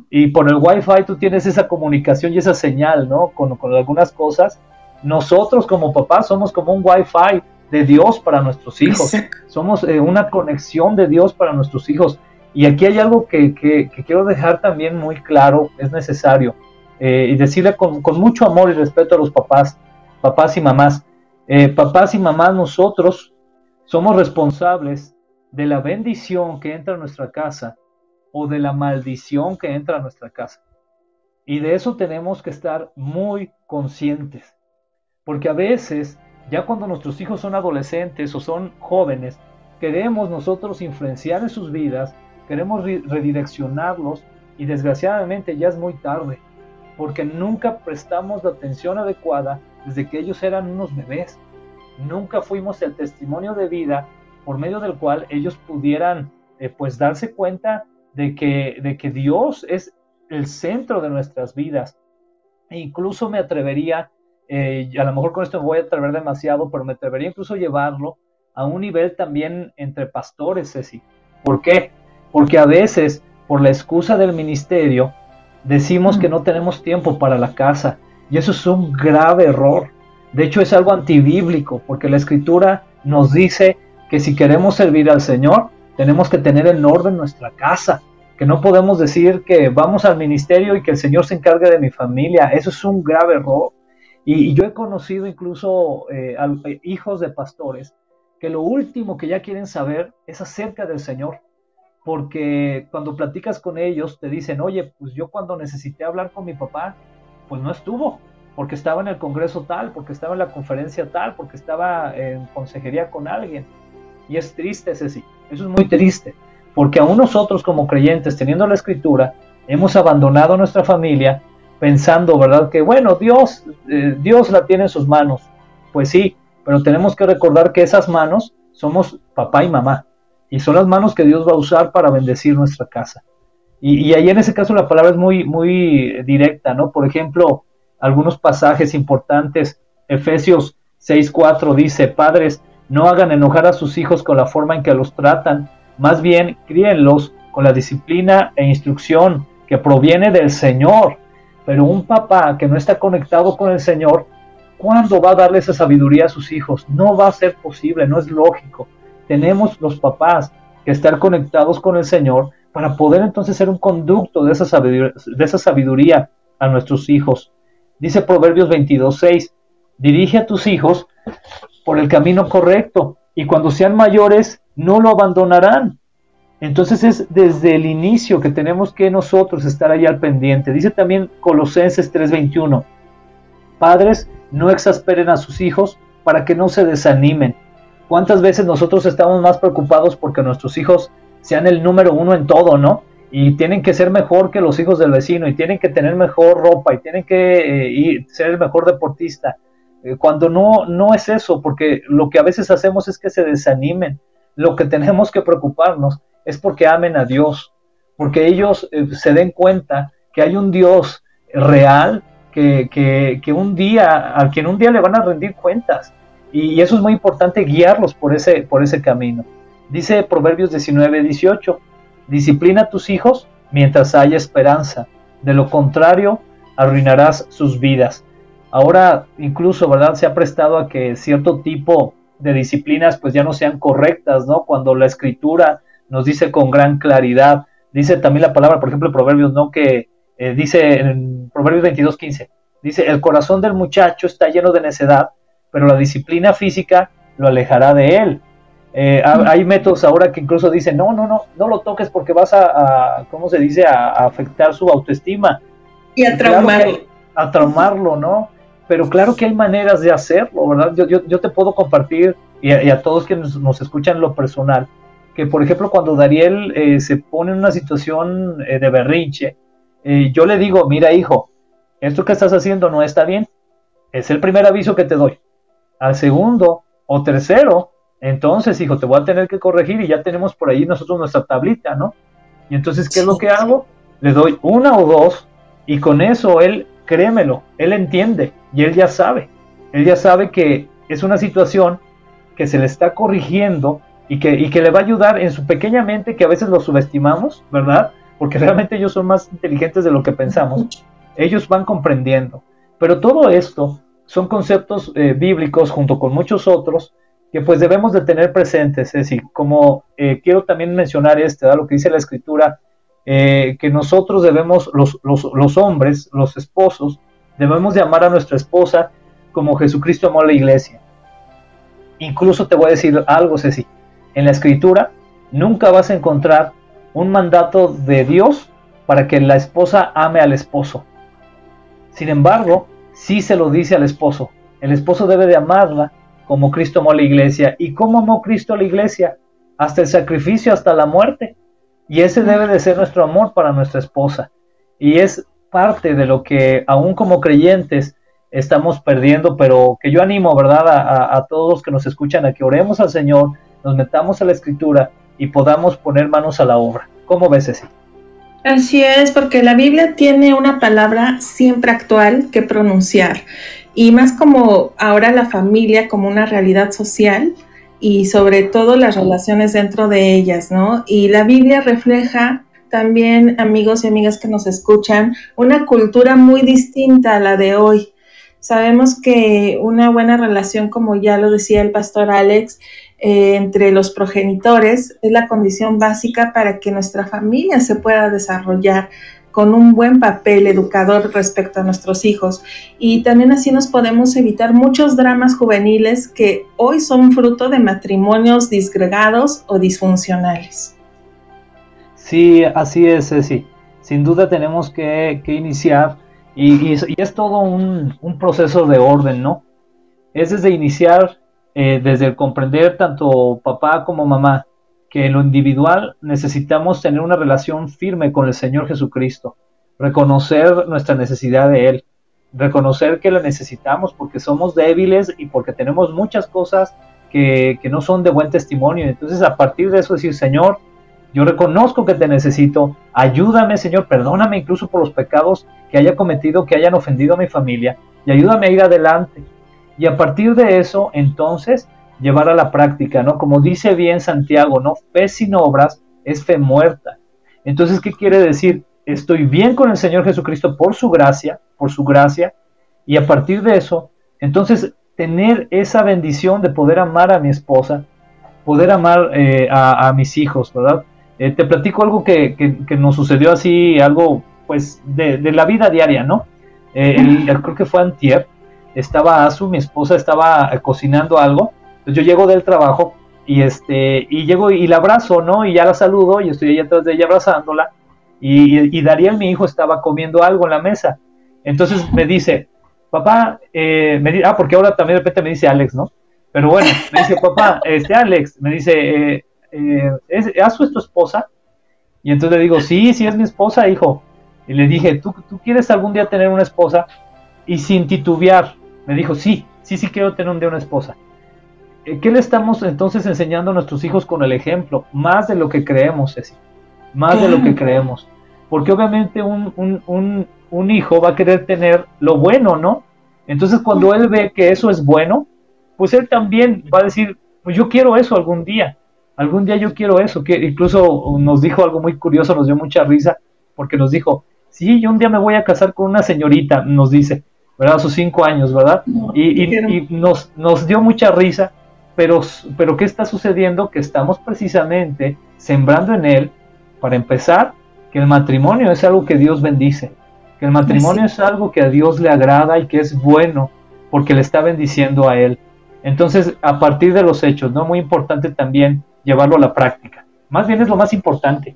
Y por el Wi-Fi tú tienes esa comunicación y esa señal, ¿no? Con, con algunas cosas. Nosotros como papás somos como un Wi-Fi de Dios para nuestros hijos. Somos eh, una conexión de Dios para nuestros hijos. Y aquí hay algo que, que, quiero dejar también muy claro, es necesario, eh, y decirle con, con, mucho amor y respeto a los papás, papás y mamás. Eh, papás y mamás, nosotros somos responsables de la bendición que entra a nuestra casa o de la maldición que entra a nuestra casa. Y de eso tenemos que estar muy conscientes. Porque a veces, ya cuando nuestros hijos son adolescentes o son jóvenes, queremos nosotros influenciar en sus vidas queremos redireccionarlos y desgraciadamente ya es muy tarde, porque nunca prestamos la atención adecuada desde que ellos eran unos bebés. Nunca fuimos el testimonio de vida por medio del cual ellos pudieran eh, pues darse cuenta de que, de que Dios es el centro de nuestras vidas. E incluso me atrevería, eh, a lo mejor con esto me voy a atrever demasiado, pero me atrevería incluso llevarlo a un nivel también entre pastores, Ceci. ¿Por qué? Porque a veces, por la excusa del ministerio, decimos que no tenemos tiempo para la casa. Y eso es un grave error. De hecho, es algo antibíblico, porque la escritura nos dice que si queremos servir al Señor, tenemos que tener en orden nuestra casa. Que no podemos decir que vamos al ministerio y que el Señor se encargue de mi familia. Eso es un grave error. Y, yo he conocido incluso eh, eh, hijos de pastores que lo último que ya quieren saber es acerca del Señor porque cuando platicas con ellos te dicen, oye, pues yo cuando necesité hablar con mi papá, pues no estuvo, porque estaba en el congreso tal, porque estaba en la conferencia tal, porque estaba en consejería con alguien. Y es triste sí, eso es muy triste, porque aún nosotros como creyentes, teniendo la escritura, hemos abandonado nuestra familia pensando, ¿verdad? Que bueno, Dios, eh, Dios la tiene en sus manos. Pues sí, pero tenemos que recordar que esas manos somos papá y mamá y son las manos que Dios va a usar para bendecir nuestra casa. Y, ahí en ese caso la palabra es muy, muy directa, ¿no? Por ejemplo, algunos pasajes importantes, Efesios 6.4 dice, padres, no hagan enojar a sus hijos con la forma en que los tratan, más bien críenlos con la disciplina e instrucción que proviene del Señor. Pero un papá que no está conectado con el Señor, ¿cuándo va a darle esa sabiduría a sus hijos? No va a ser posible, no es lógico tenemos los papás que estar conectados con el Señor para poder entonces ser un conducto de esa sabiduría, de esa sabiduría a nuestros hijos. Dice Proverbios 22.6, dirige a tus hijos por el camino correcto y cuando sean mayores no lo abandonarán. Entonces es desde el inicio que tenemos que nosotros estar ahí al pendiente. Dice también Colosenses 3:21, padres, no exasperen a sus hijos para que no se desanimen. ¿Cuántas veces nosotros estamos más preocupados porque nuestros hijos sean el número uno en todo, ¿no? Y tienen que ser mejor que los hijos del vecino, y tienen que tener mejor ropa, y tienen que eh, ser el mejor deportista. Eh, cuando no, no es eso, porque lo que a veces hacemos es que se desanimen. Lo que tenemos que preocuparnos es porque amen a Dios, porque ellos eh, se den cuenta que hay un Dios real que, que, un día, al quien un día le van a rendir cuentas y eso es muy importante guiarlos por ese, por ese camino. Dice Proverbios 19, 18, disciplina a tus hijos mientras haya esperanza, de lo contrario arruinarás sus vidas. Ahora incluso, ¿verdad? Se ha prestado a que cierto tipo de disciplinas pues ya no sean correctas, ¿no? Cuando la escritura nos dice con gran claridad, dice también la palabra, por ejemplo, Proverbios, ¿no? Que eh, dice en Proverbios 22, 15, dice, el corazón del muchacho está lleno de necedad pero la disciplina física lo alejará de él. Eh, hay métodos ahora que incluso dicen, no, no, no, no lo toques porque vas a, ¿cómo se dice?, a, afectar su autoestima. Y a traumarlo. a traumarlo, ¿no? Pero claro que hay maneras de hacerlo, ¿verdad? Yo, yo, te puedo compartir, y a, todos que nos, escuchan lo personal, que por ejemplo cuando Dariel eh, se pone en una situación eh, de berrinche, yo le digo, mira hijo, esto que estás haciendo no está bien. Es el primer aviso que te doy al segundo o tercero, entonces, hijo, te voy a tener que corregir y ya tenemos por ahí nosotros nuestra tablita, ¿no? Y entonces, ¿qué es lo que hago? Le doy una o dos y con eso él, créemelo, él entiende y él ya sabe. Él ya sabe que es una situación que se le está corrigiendo y que, y que le va a ayudar en su pequeña mente, que a veces lo subestimamos, ¿verdad? Porque realmente ellos son más inteligentes de lo que pensamos. Ellos van comprendiendo. Pero todo esto son conceptos eh, bíblicos junto con muchos otros que pues debemos de tener presentes. Es decir, como eh, quiero también mencionar este, lo que dice la escritura, eh, que nosotros debemos, los, los, hombres, los esposos, debemos de amar a nuestra esposa como Jesucristo amó a la iglesia. Incluso te voy a decir algo, Ceci. En la escritura nunca vas a encontrar un mandato de Dios para que la esposa ame al esposo. Sin embargo, sí se lo dice al esposo. El esposo debe de amarla como Cristo amó a la iglesia. ¿Y cómo amó Cristo a la iglesia? Hasta el sacrificio, hasta la muerte. Y ese debe de ser nuestro amor para nuestra esposa. Y es parte de lo que aún como creyentes estamos perdiendo, pero que yo animo, ¿verdad?, a, todos los que nos escuchan a que oremos al Señor, nos metamos a la escritura y podamos poner manos a la obra. ¿Cómo ves ese? Así es, porque la Biblia tiene una palabra siempre actual que pronunciar y más como ahora la familia como una realidad social y sobre todo las relaciones dentro de ellas, ¿no? Y la Biblia refleja también, amigos y amigas que nos escuchan, una cultura muy distinta a la de hoy. Sabemos que una buena relación, como ya lo decía el pastor Alex, eh, entre los progenitores es la condición básica para que nuestra familia se pueda desarrollar con un buen papel educador respecto a nuestros hijos. Y también así nos podemos evitar muchos dramas juveniles que hoy son fruto de matrimonios disgregados o disfuncionales. Sí, así es, sí. Sin duda tenemos que, iniciar y, es todo un, un, proceso de orden, ¿no? Es desde iniciar eh, desde el comprender tanto papá como mamá que en lo individual necesitamos tener una relación firme con el Señor Jesucristo, reconocer nuestra necesidad de Él, reconocer que lo necesitamos porque somos débiles y porque tenemos muchas cosas que, que no son de buen testimonio. Entonces a partir de eso decir, Señor, yo reconozco que te necesito, ayúdame Señor, perdóname incluso por los pecados que haya cometido, que hayan ofendido a mi familia, y ayúdame a ir adelante y a partir de eso, entonces, llevar a la práctica, ¿no? Como dice bien Santiago, ¿no? Fe sin obras es fe muerta. Entonces, ¿qué quiere decir? Estoy bien con el Señor Jesucristo por su gracia, por su gracia, y a partir de eso, entonces, tener esa bendición de poder amar a mi esposa, poder amar eh, a, mis hijos, ¿verdad? Eh, te platico algo que, que, nos sucedió así, algo pues de, la vida diaria, ¿no? Eh, creo que fue antier, estaba Azu, mi esposa, estaba cocinando algo. Entonces yo llego del trabajo y este y llego y la abrazo, ¿no? Y ya la saludo y estoy ahí atrás de ella abrazándola. Y, y mi hijo, estaba comiendo algo en la mesa. Entonces me dice, papá, eh, me ah, porque ahora también de repente me dice Alex, ¿no? Pero bueno, me dice, papá, este Alex, me dice, eh, eh, ¿es, ¿Azu es tu esposa? Y entonces le digo, sí, sí es mi esposa, hijo. Y le dije, ¿tú, ¿tú quieres algún día tener una esposa? Y sin titubear, me dijo, sí, sí, sí quiero tener un día una esposa. ¿Qué le estamos entonces enseñando a nuestros hijos con el ejemplo? Más de lo que creemos, Ceci. Más de lo que creemos. Porque obviamente un, un, un, hijo va a querer tener lo bueno, ¿no? Entonces cuando él ve que eso es bueno, pues él también va a decir, pues yo quiero eso algún día. Algún día yo quiero eso. Que incluso nos dijo algo muy curioso, nos dio mucha risa, porque nos dijo, sí, yo un día me voy a casar con una señorita, nos dice. ¿verdad? A sus cinco años, ¿verdad? y, nos, nos dio mucha risa, pero, pero ¿qué está sucediendo? Que estamos precisamente sembrando en él, para empezar, que el matrimonio es algo que Dios bendice, que el matrimonio es algo que a Dios le agrada y que es bueno, porque le está bendiciendo a él. Entonces, a partir de los hechos, ¿no? Muy importante también llevarlo a la práctica. Más bien es lo más importante.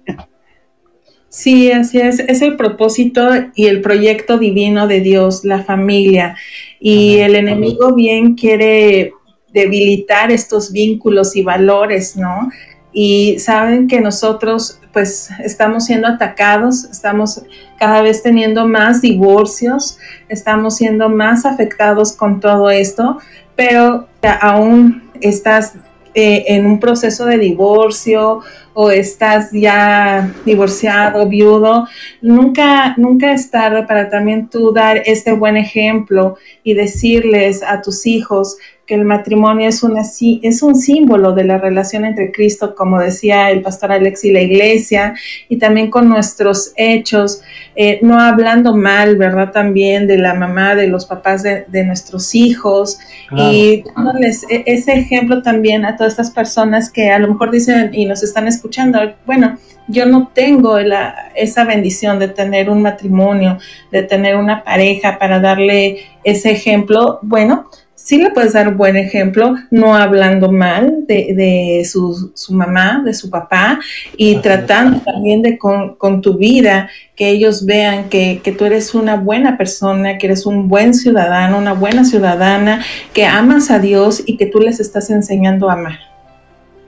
Sí, así es. Es el propósito y el proyecto divino de Dios, la familia. Y el enemigo bien quiere debilitar estos vínculos y valores, ¿no? Y saben que nosotros pues estamos siendo atacados, estamos cada vez teniendo más divorcios, estamos siendo más afectados con todo esto, pero aún estás eh, en un proceso de divorcio o estás ya divorciado, viudo, nunca, nunca es tarde para también tú dar este buen ejemplo y decirles a tus hijos que el matrimonio es, una, es un símbolo de la relación entre Cristo, como decía el pastor Alex y la iglesia, y también con nuestros hechos, eh, no hablando mal, ¿verdad? También de la mamá, de los papás de, nuestros hijos, y dándoles e, ese ejemplo también a todas estas personas que a lo mejor dicen y nos están escuchando, bueno, yo no tengo esa bendición de tener un matrimonio, de tener una pareja para darle ese ejemplo. Bueno, sí le puedes dar un buen ejemplo, no hablando mal de, su, mamá, de su papá, y tratando también de con, tu vida, que ellos vean que, tú eres una buena persona, que eres un buen ciudadano, una buena ciudadana, que amas a Dios y que tú les estás enseñando a amar.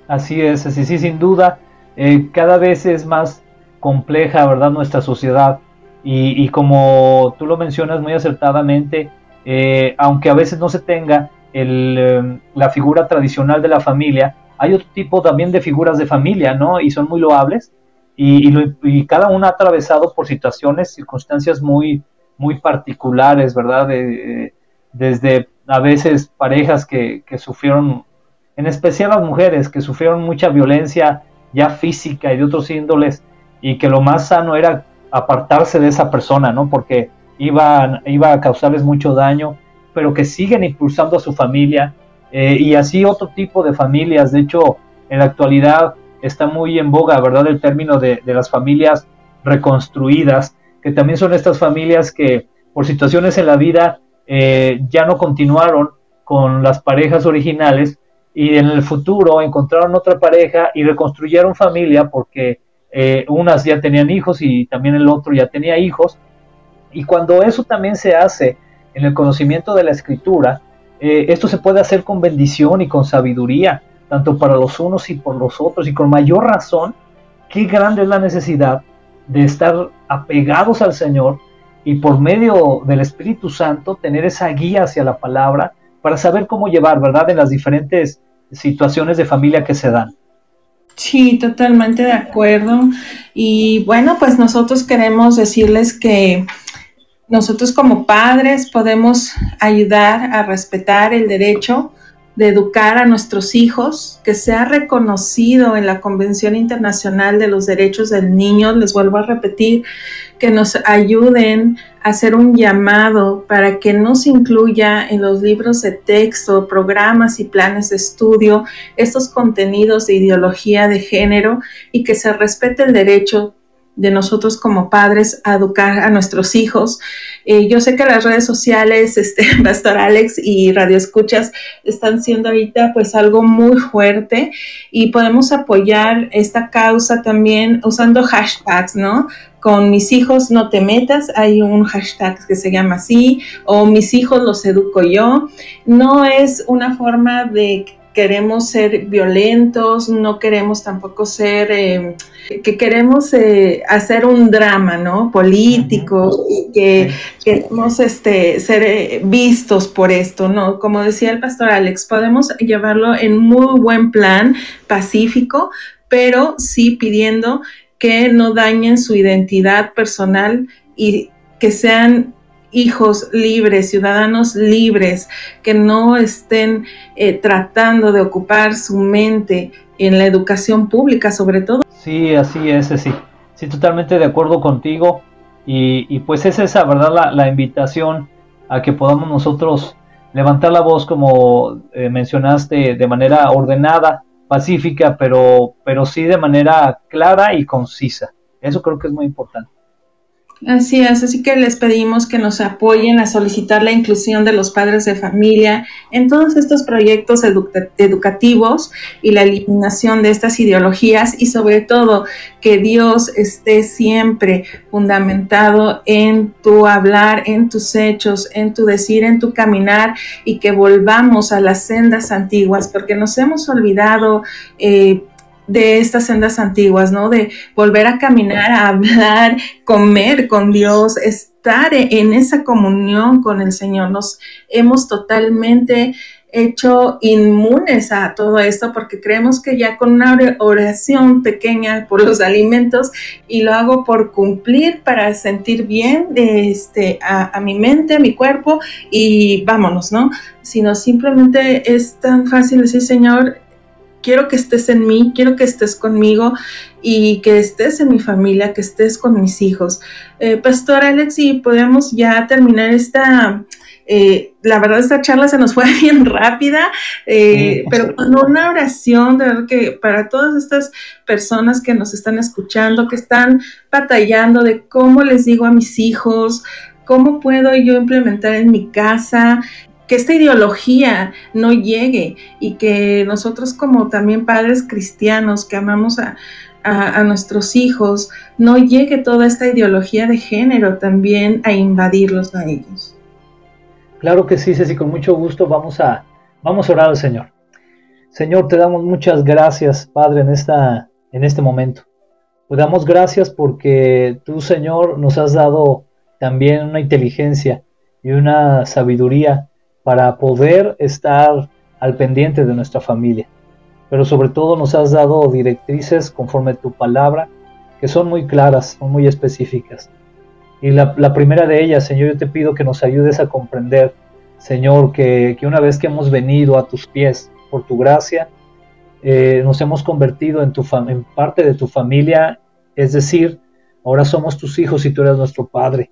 Así es, así sí, sin duda, eh, cada vez es más compleja, ¿verdad?, nuestra sociedad. Y, y como tú lo mencionas muy acertadamente, eh, aunque a veces no se tenga em, la figura tradicional de la familia, hay otro tipo también de figuras de familia, ¿no? Y son muy loables y, cada una ha atravesado por situaciones, circunstancias muy, muy particulares, ¿verdad? desde a veces parejas que, que, sufrieron, en especial las mujeres, que sufrieron mucha violencia ya física y de otros índoles y que lo más sano era apartarse de esa persona, ¿no? Porque iba, iba a causarles mucho daño, pero que siguen impulsando a su familia eh, y así otro tipo de familias. De hecho, en la actualidad está muy en boga, ¿verdad? El término de, las familias reconstruidas, que también son estas familias que por situaciones en la vida eh, ya no continuaron con las parejas originales y en el futuro encontraron otra pareja y reconstruyeron familia porque eh, unas ya tenían hijos y también el otro ya tenía hijos y cuando eso también se hace en el conocimiento de la escritura, eh, esto se puede hacer con bendición y con sabiduría, tanto para los unos y por los otros, y con mayor razón, qué grande es la necesidad de estar apegados al Señor y por medio del Espíritu Santo tener esa guía hacia la palabra para saber cómo llevar, ¿verdad?, en las diferentes situaciones de familia que se dan. Sí, totalmente de acuerdo. Y bueno, pues nosotros queremos decirles que nosotros como padres podemos ayudar a respetar el derecho de educar a nuestros hijos, que sea reconocido en la Convención Internacional de los Derechos del Niño. Les vuelvo a repetir que nos ayuden a hacer un llamado para que no se incluya en los libros de texto, programas y planes de estudio estos contenidos de ideología de género y que se respete el derecho de nosotros como padres a educar a nuestros hijos. Eh, yo sé que las redes sociales, este, <laughs> Pastor Alex y Radio Escuchas están siendo ahorita pues algo muy fuerte y podemos apoyar esta causa también usando hashtags, ¿no? Con mis hijos no te metas, hay un hashtag que se llama así, o mis hijos los educo yo. No es una forma de queremos ser violentos, no queremos tampoco ser, eh, que queremos eh, hacer un drama, ¿no? Político y que queremos este, ser eh, vistos por esto, ¿no? Como decía el pastor Alex, podemos llevarlo en muy buen plan, pacífico, pero sí pidiendo que no dañen su identidad personal y que sean hijos libres, ciudadanos libres, que no estén eh, tratando de ocupar su mente en la educación pública sobre todo. Sí, así es, sí. Sí, totalmente de acuerdo contigo. Y, pues es esa, ¿verdad? La, la, invitación a que podamos nosotros levantar la voz, como eh, mencionaste, de manera ordenada, pacífica, pero, pero sí de manera clara y concisa. Eso creo que es muy importante. Así es, así que les pedimos que nos apoyen a solicitar la inclusión de los padres de familia en todos estos proyectos educativos y la eliminación de estas ideologías y sobre todo que Dios esté siempre fundamentado en tu hablar, en tus hechos, en tu decir, en tu caminar y que volvamos a las sendas antiguas porque nos hemos olvidado. Eh, de estas sendas antiguas, ¿no? De volver a caminar, a hablar, comer con Dios, estar en esa comunión con el Señor. Nos hemos totalmente hecho inmunes a todo esto porque creemos que ya con una oración pequeña por los alimentos y lo hago por cumplir para sentir bien este, a, a mi mente, a mi cuerpo y vámonos, ¿no? Sino simplemente es tan fácil decir, Señor, quiero que estés en mí, quiero que estés conmigo y que estés en mi familia, que estés con mis hijos. Eh, Pastor Alex, y podemos ya terminar esta, eh, la verdad esta charla se nos fue <laughs> bien rápida, eh, pero con una oración, de verdad que para todas estas personas que nos están escuchando, que están batallando de cómo les digo a mis hijos, cómo puedo yo implementar en mi casa que esta ideología no llegue y que nosotros como también padres cristianos que amamos a, nuestros hijos, no llegue toda esta ideología de género también a invadirlos a ellos. Claro que sí, Ceci, con mucho gusto vamos a, vamos a orar al Señor. Señor, te damos muchas gracias, Padre, en, esta, en este momento. Te damos gracias porque tú, Señor, nos has dado también una inteligencia y una sabiduría para poder estar al pendiente de nuestra familia. Pero sobre todo nos has dado directrices conforme a tu palabra, que son muy claras, son muy específicas. Y la, primera de ellas, Señor, yo te pido que nos ayudes a comprender, Señor, que, una vez que hemos venido a tus pies por tu gracia, eh, nos hemos convertido en, tu en parte de tu familia, es decir, ahora somos tus hijos y tú eres nuestro Padre.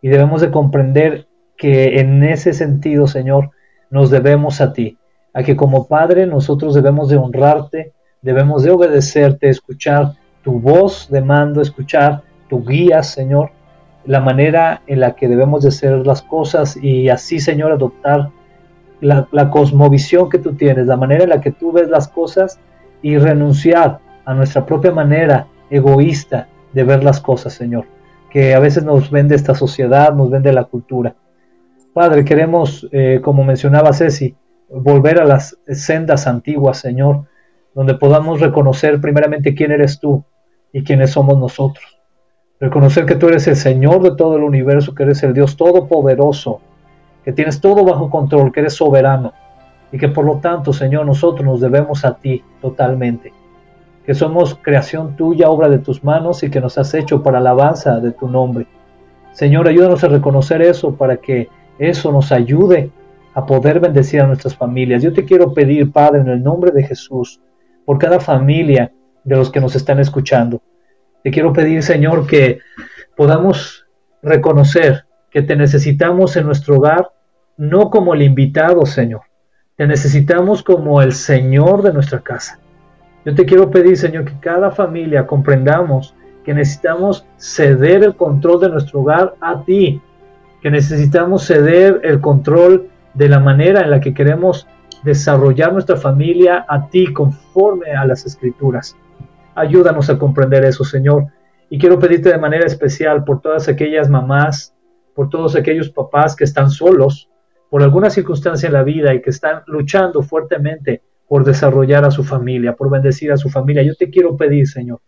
Y debemos de comprender que en ese sentido, Señor, nos debemos a ti, a que como Padre nosotros debemos de honrarte, debemos de obedecerte, escuchar tu voz de mando, escuchar tu guía, Señor, la manera en la que debemos de hacer las cosas y así, Señor, adoptar la, la cosmovisión que tú tienes, la manera en la que tú ves las cosas y renunciar a nuestra propia manera egoísta de ver las cosas, Señor, que a veces nos vende esta sociedad, nos vende la cultura. Padre, queremos, eh, como mencionaba Ceci, volver a las sendas antiguas, Señor, donde podamos reconocer primeramente quién eres tú y quiénes somos nosotros. Reconocer que tú eres el Señor de todo el universo, que eres el Dios todopoderoso, que tienes todo bajo control, que eres soberano y que por lo tanto, Señor, nosotros nos debemos a ti totalmente. Que somos creación tuya, obra de tus manos y que nos has hecho para alabanza de tu nombre. Señor, ayúdanos a reconocer eso para que eso nos ayude a poder bendecir a nuestras familias. Yo te quiero pedir, Padre, en el nombre de Jesús, por cada familia de los que nos están escuchando. Te quiero pedir, Señor, que podamos reconocer que te necesitamos en nuestro hogar, no como el invitado, Señor. Te necesitamos como el Señor de nuestra casa. Yo te quiero pedir, Señor, que cada familia comprendamos que necesitamos ceder el control de nuestro hogar a ti, que necesitamos ceder el control de la manera en la que queremos desarrollar nuestra familia a ti conforme a las escrituras. Ayúdanos a comprender eso, Señor. Y quiero pedirte de manera especial por todas aquellas mamás, por todos aquellos papás que están solos por alguna circunstancia en la vida y que están luchando fuertemente por desarrollar a su familia, por bendecir a su familia. Yo te quiero pedir, Señor,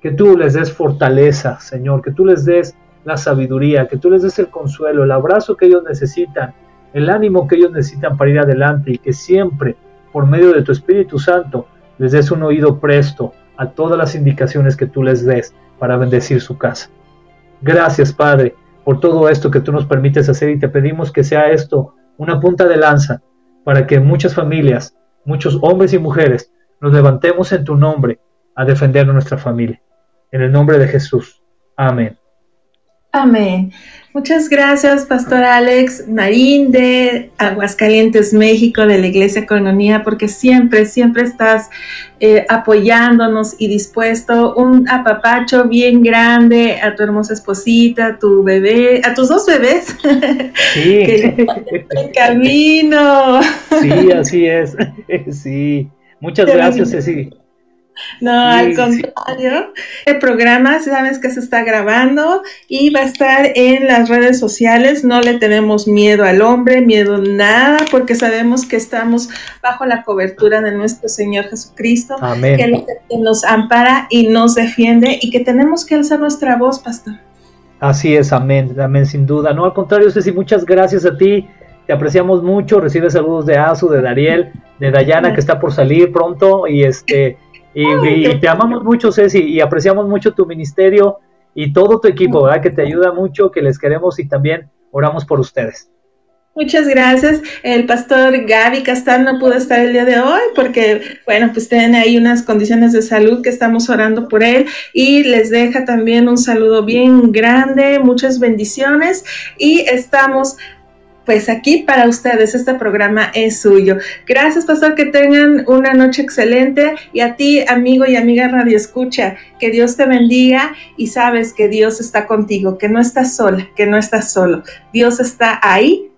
que tú les des fortaleza, Señor, que tú les des la sabiduría, que tú les des el consuelo, el abrazo que ellos necesitan, el ánimo que ellos necesitan para ir adelante y que siempre, por medio de tu Espíritu Santo, les des un oído presto a todas las indicaciones que tú les des para bendecir su casa. Gracias, Padre, por todo esto que tú nos permites hacer y te pedimos que sea esto una punta de lanza para que muchas familias, muchos hombres y mujeres, nos levantemos en tu nombre a defender nuestra familia. En el nombre de Jesús. Amén. Amén. Muchas gracias, Pastor Alex Marín de Aguascalientes, México, de la Iglesia Coronía, porque siempre, siempre estás eh, apoyándonos y dispuesto. Un apapacho bien grande a tu hermosa esposita, a tu bebé, a tus dos bebés. Sí. <laughs> en camino. Sí, así es. <laughs> Sí. Muchas gracias, Ceci. No, al contrario. El programa, sabes que se está grabando y va a estar en las redes sociales. No le tenemos miedo al hombre, miedo nada, porque sabemos que estamos bajo la cobertura de nuestro Señor Jesucristo, que nos ampara y nos defiende y que tenemos que alzar nuestra voz, pastor. Así es, amén, amén, sin duda. No, al contrario, Ceci, muchas gracias a ti te apreciamos mucho, recibe saludos de Azu, de Dariel, de Dayana que está por salir pronto y este y, te amamos mucho Ceci y apreciamos mucho tu ministerio y todo tu equipo, ¿verdad? Que te ayuda mucho, que les queremos y también oramos por ustedes. Muchas gracias. El pastor Gaby Castán no pudo estar el día de hoy porque, bueno, pues tiene ahí unas condiciones de salud que estamos orando por él y les deja también un saludo bien grande, muchas bendiciones y estamos pues aquí para ustedes este programa es suyo. Gracias, pastor, que tengan una noche excelente y a ti, amigo y amiga Radio Escucha, que Dios te bendiga y sabes que Dios está contigo, que no estás sola, que no estás solo. Dios está ahí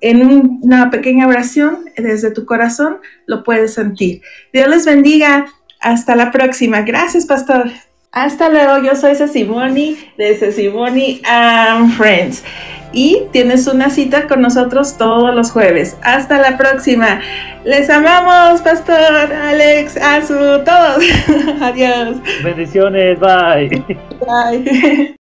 en una pequeña oración desde tu corazón lo puedes sentir. Dios les bendiga. Hasta la próxima. Gracias, pastor. Hasta luego. Yo soy Cecimoni de Cecimoni and Friends. Y tienes una cita con nosotros todos los jueves. Hasta la próxima. Les amamos, Pastor, Alex, Azu, todos. <laughs> Adiós. Bendiciones. Bye. Bye. <laughs>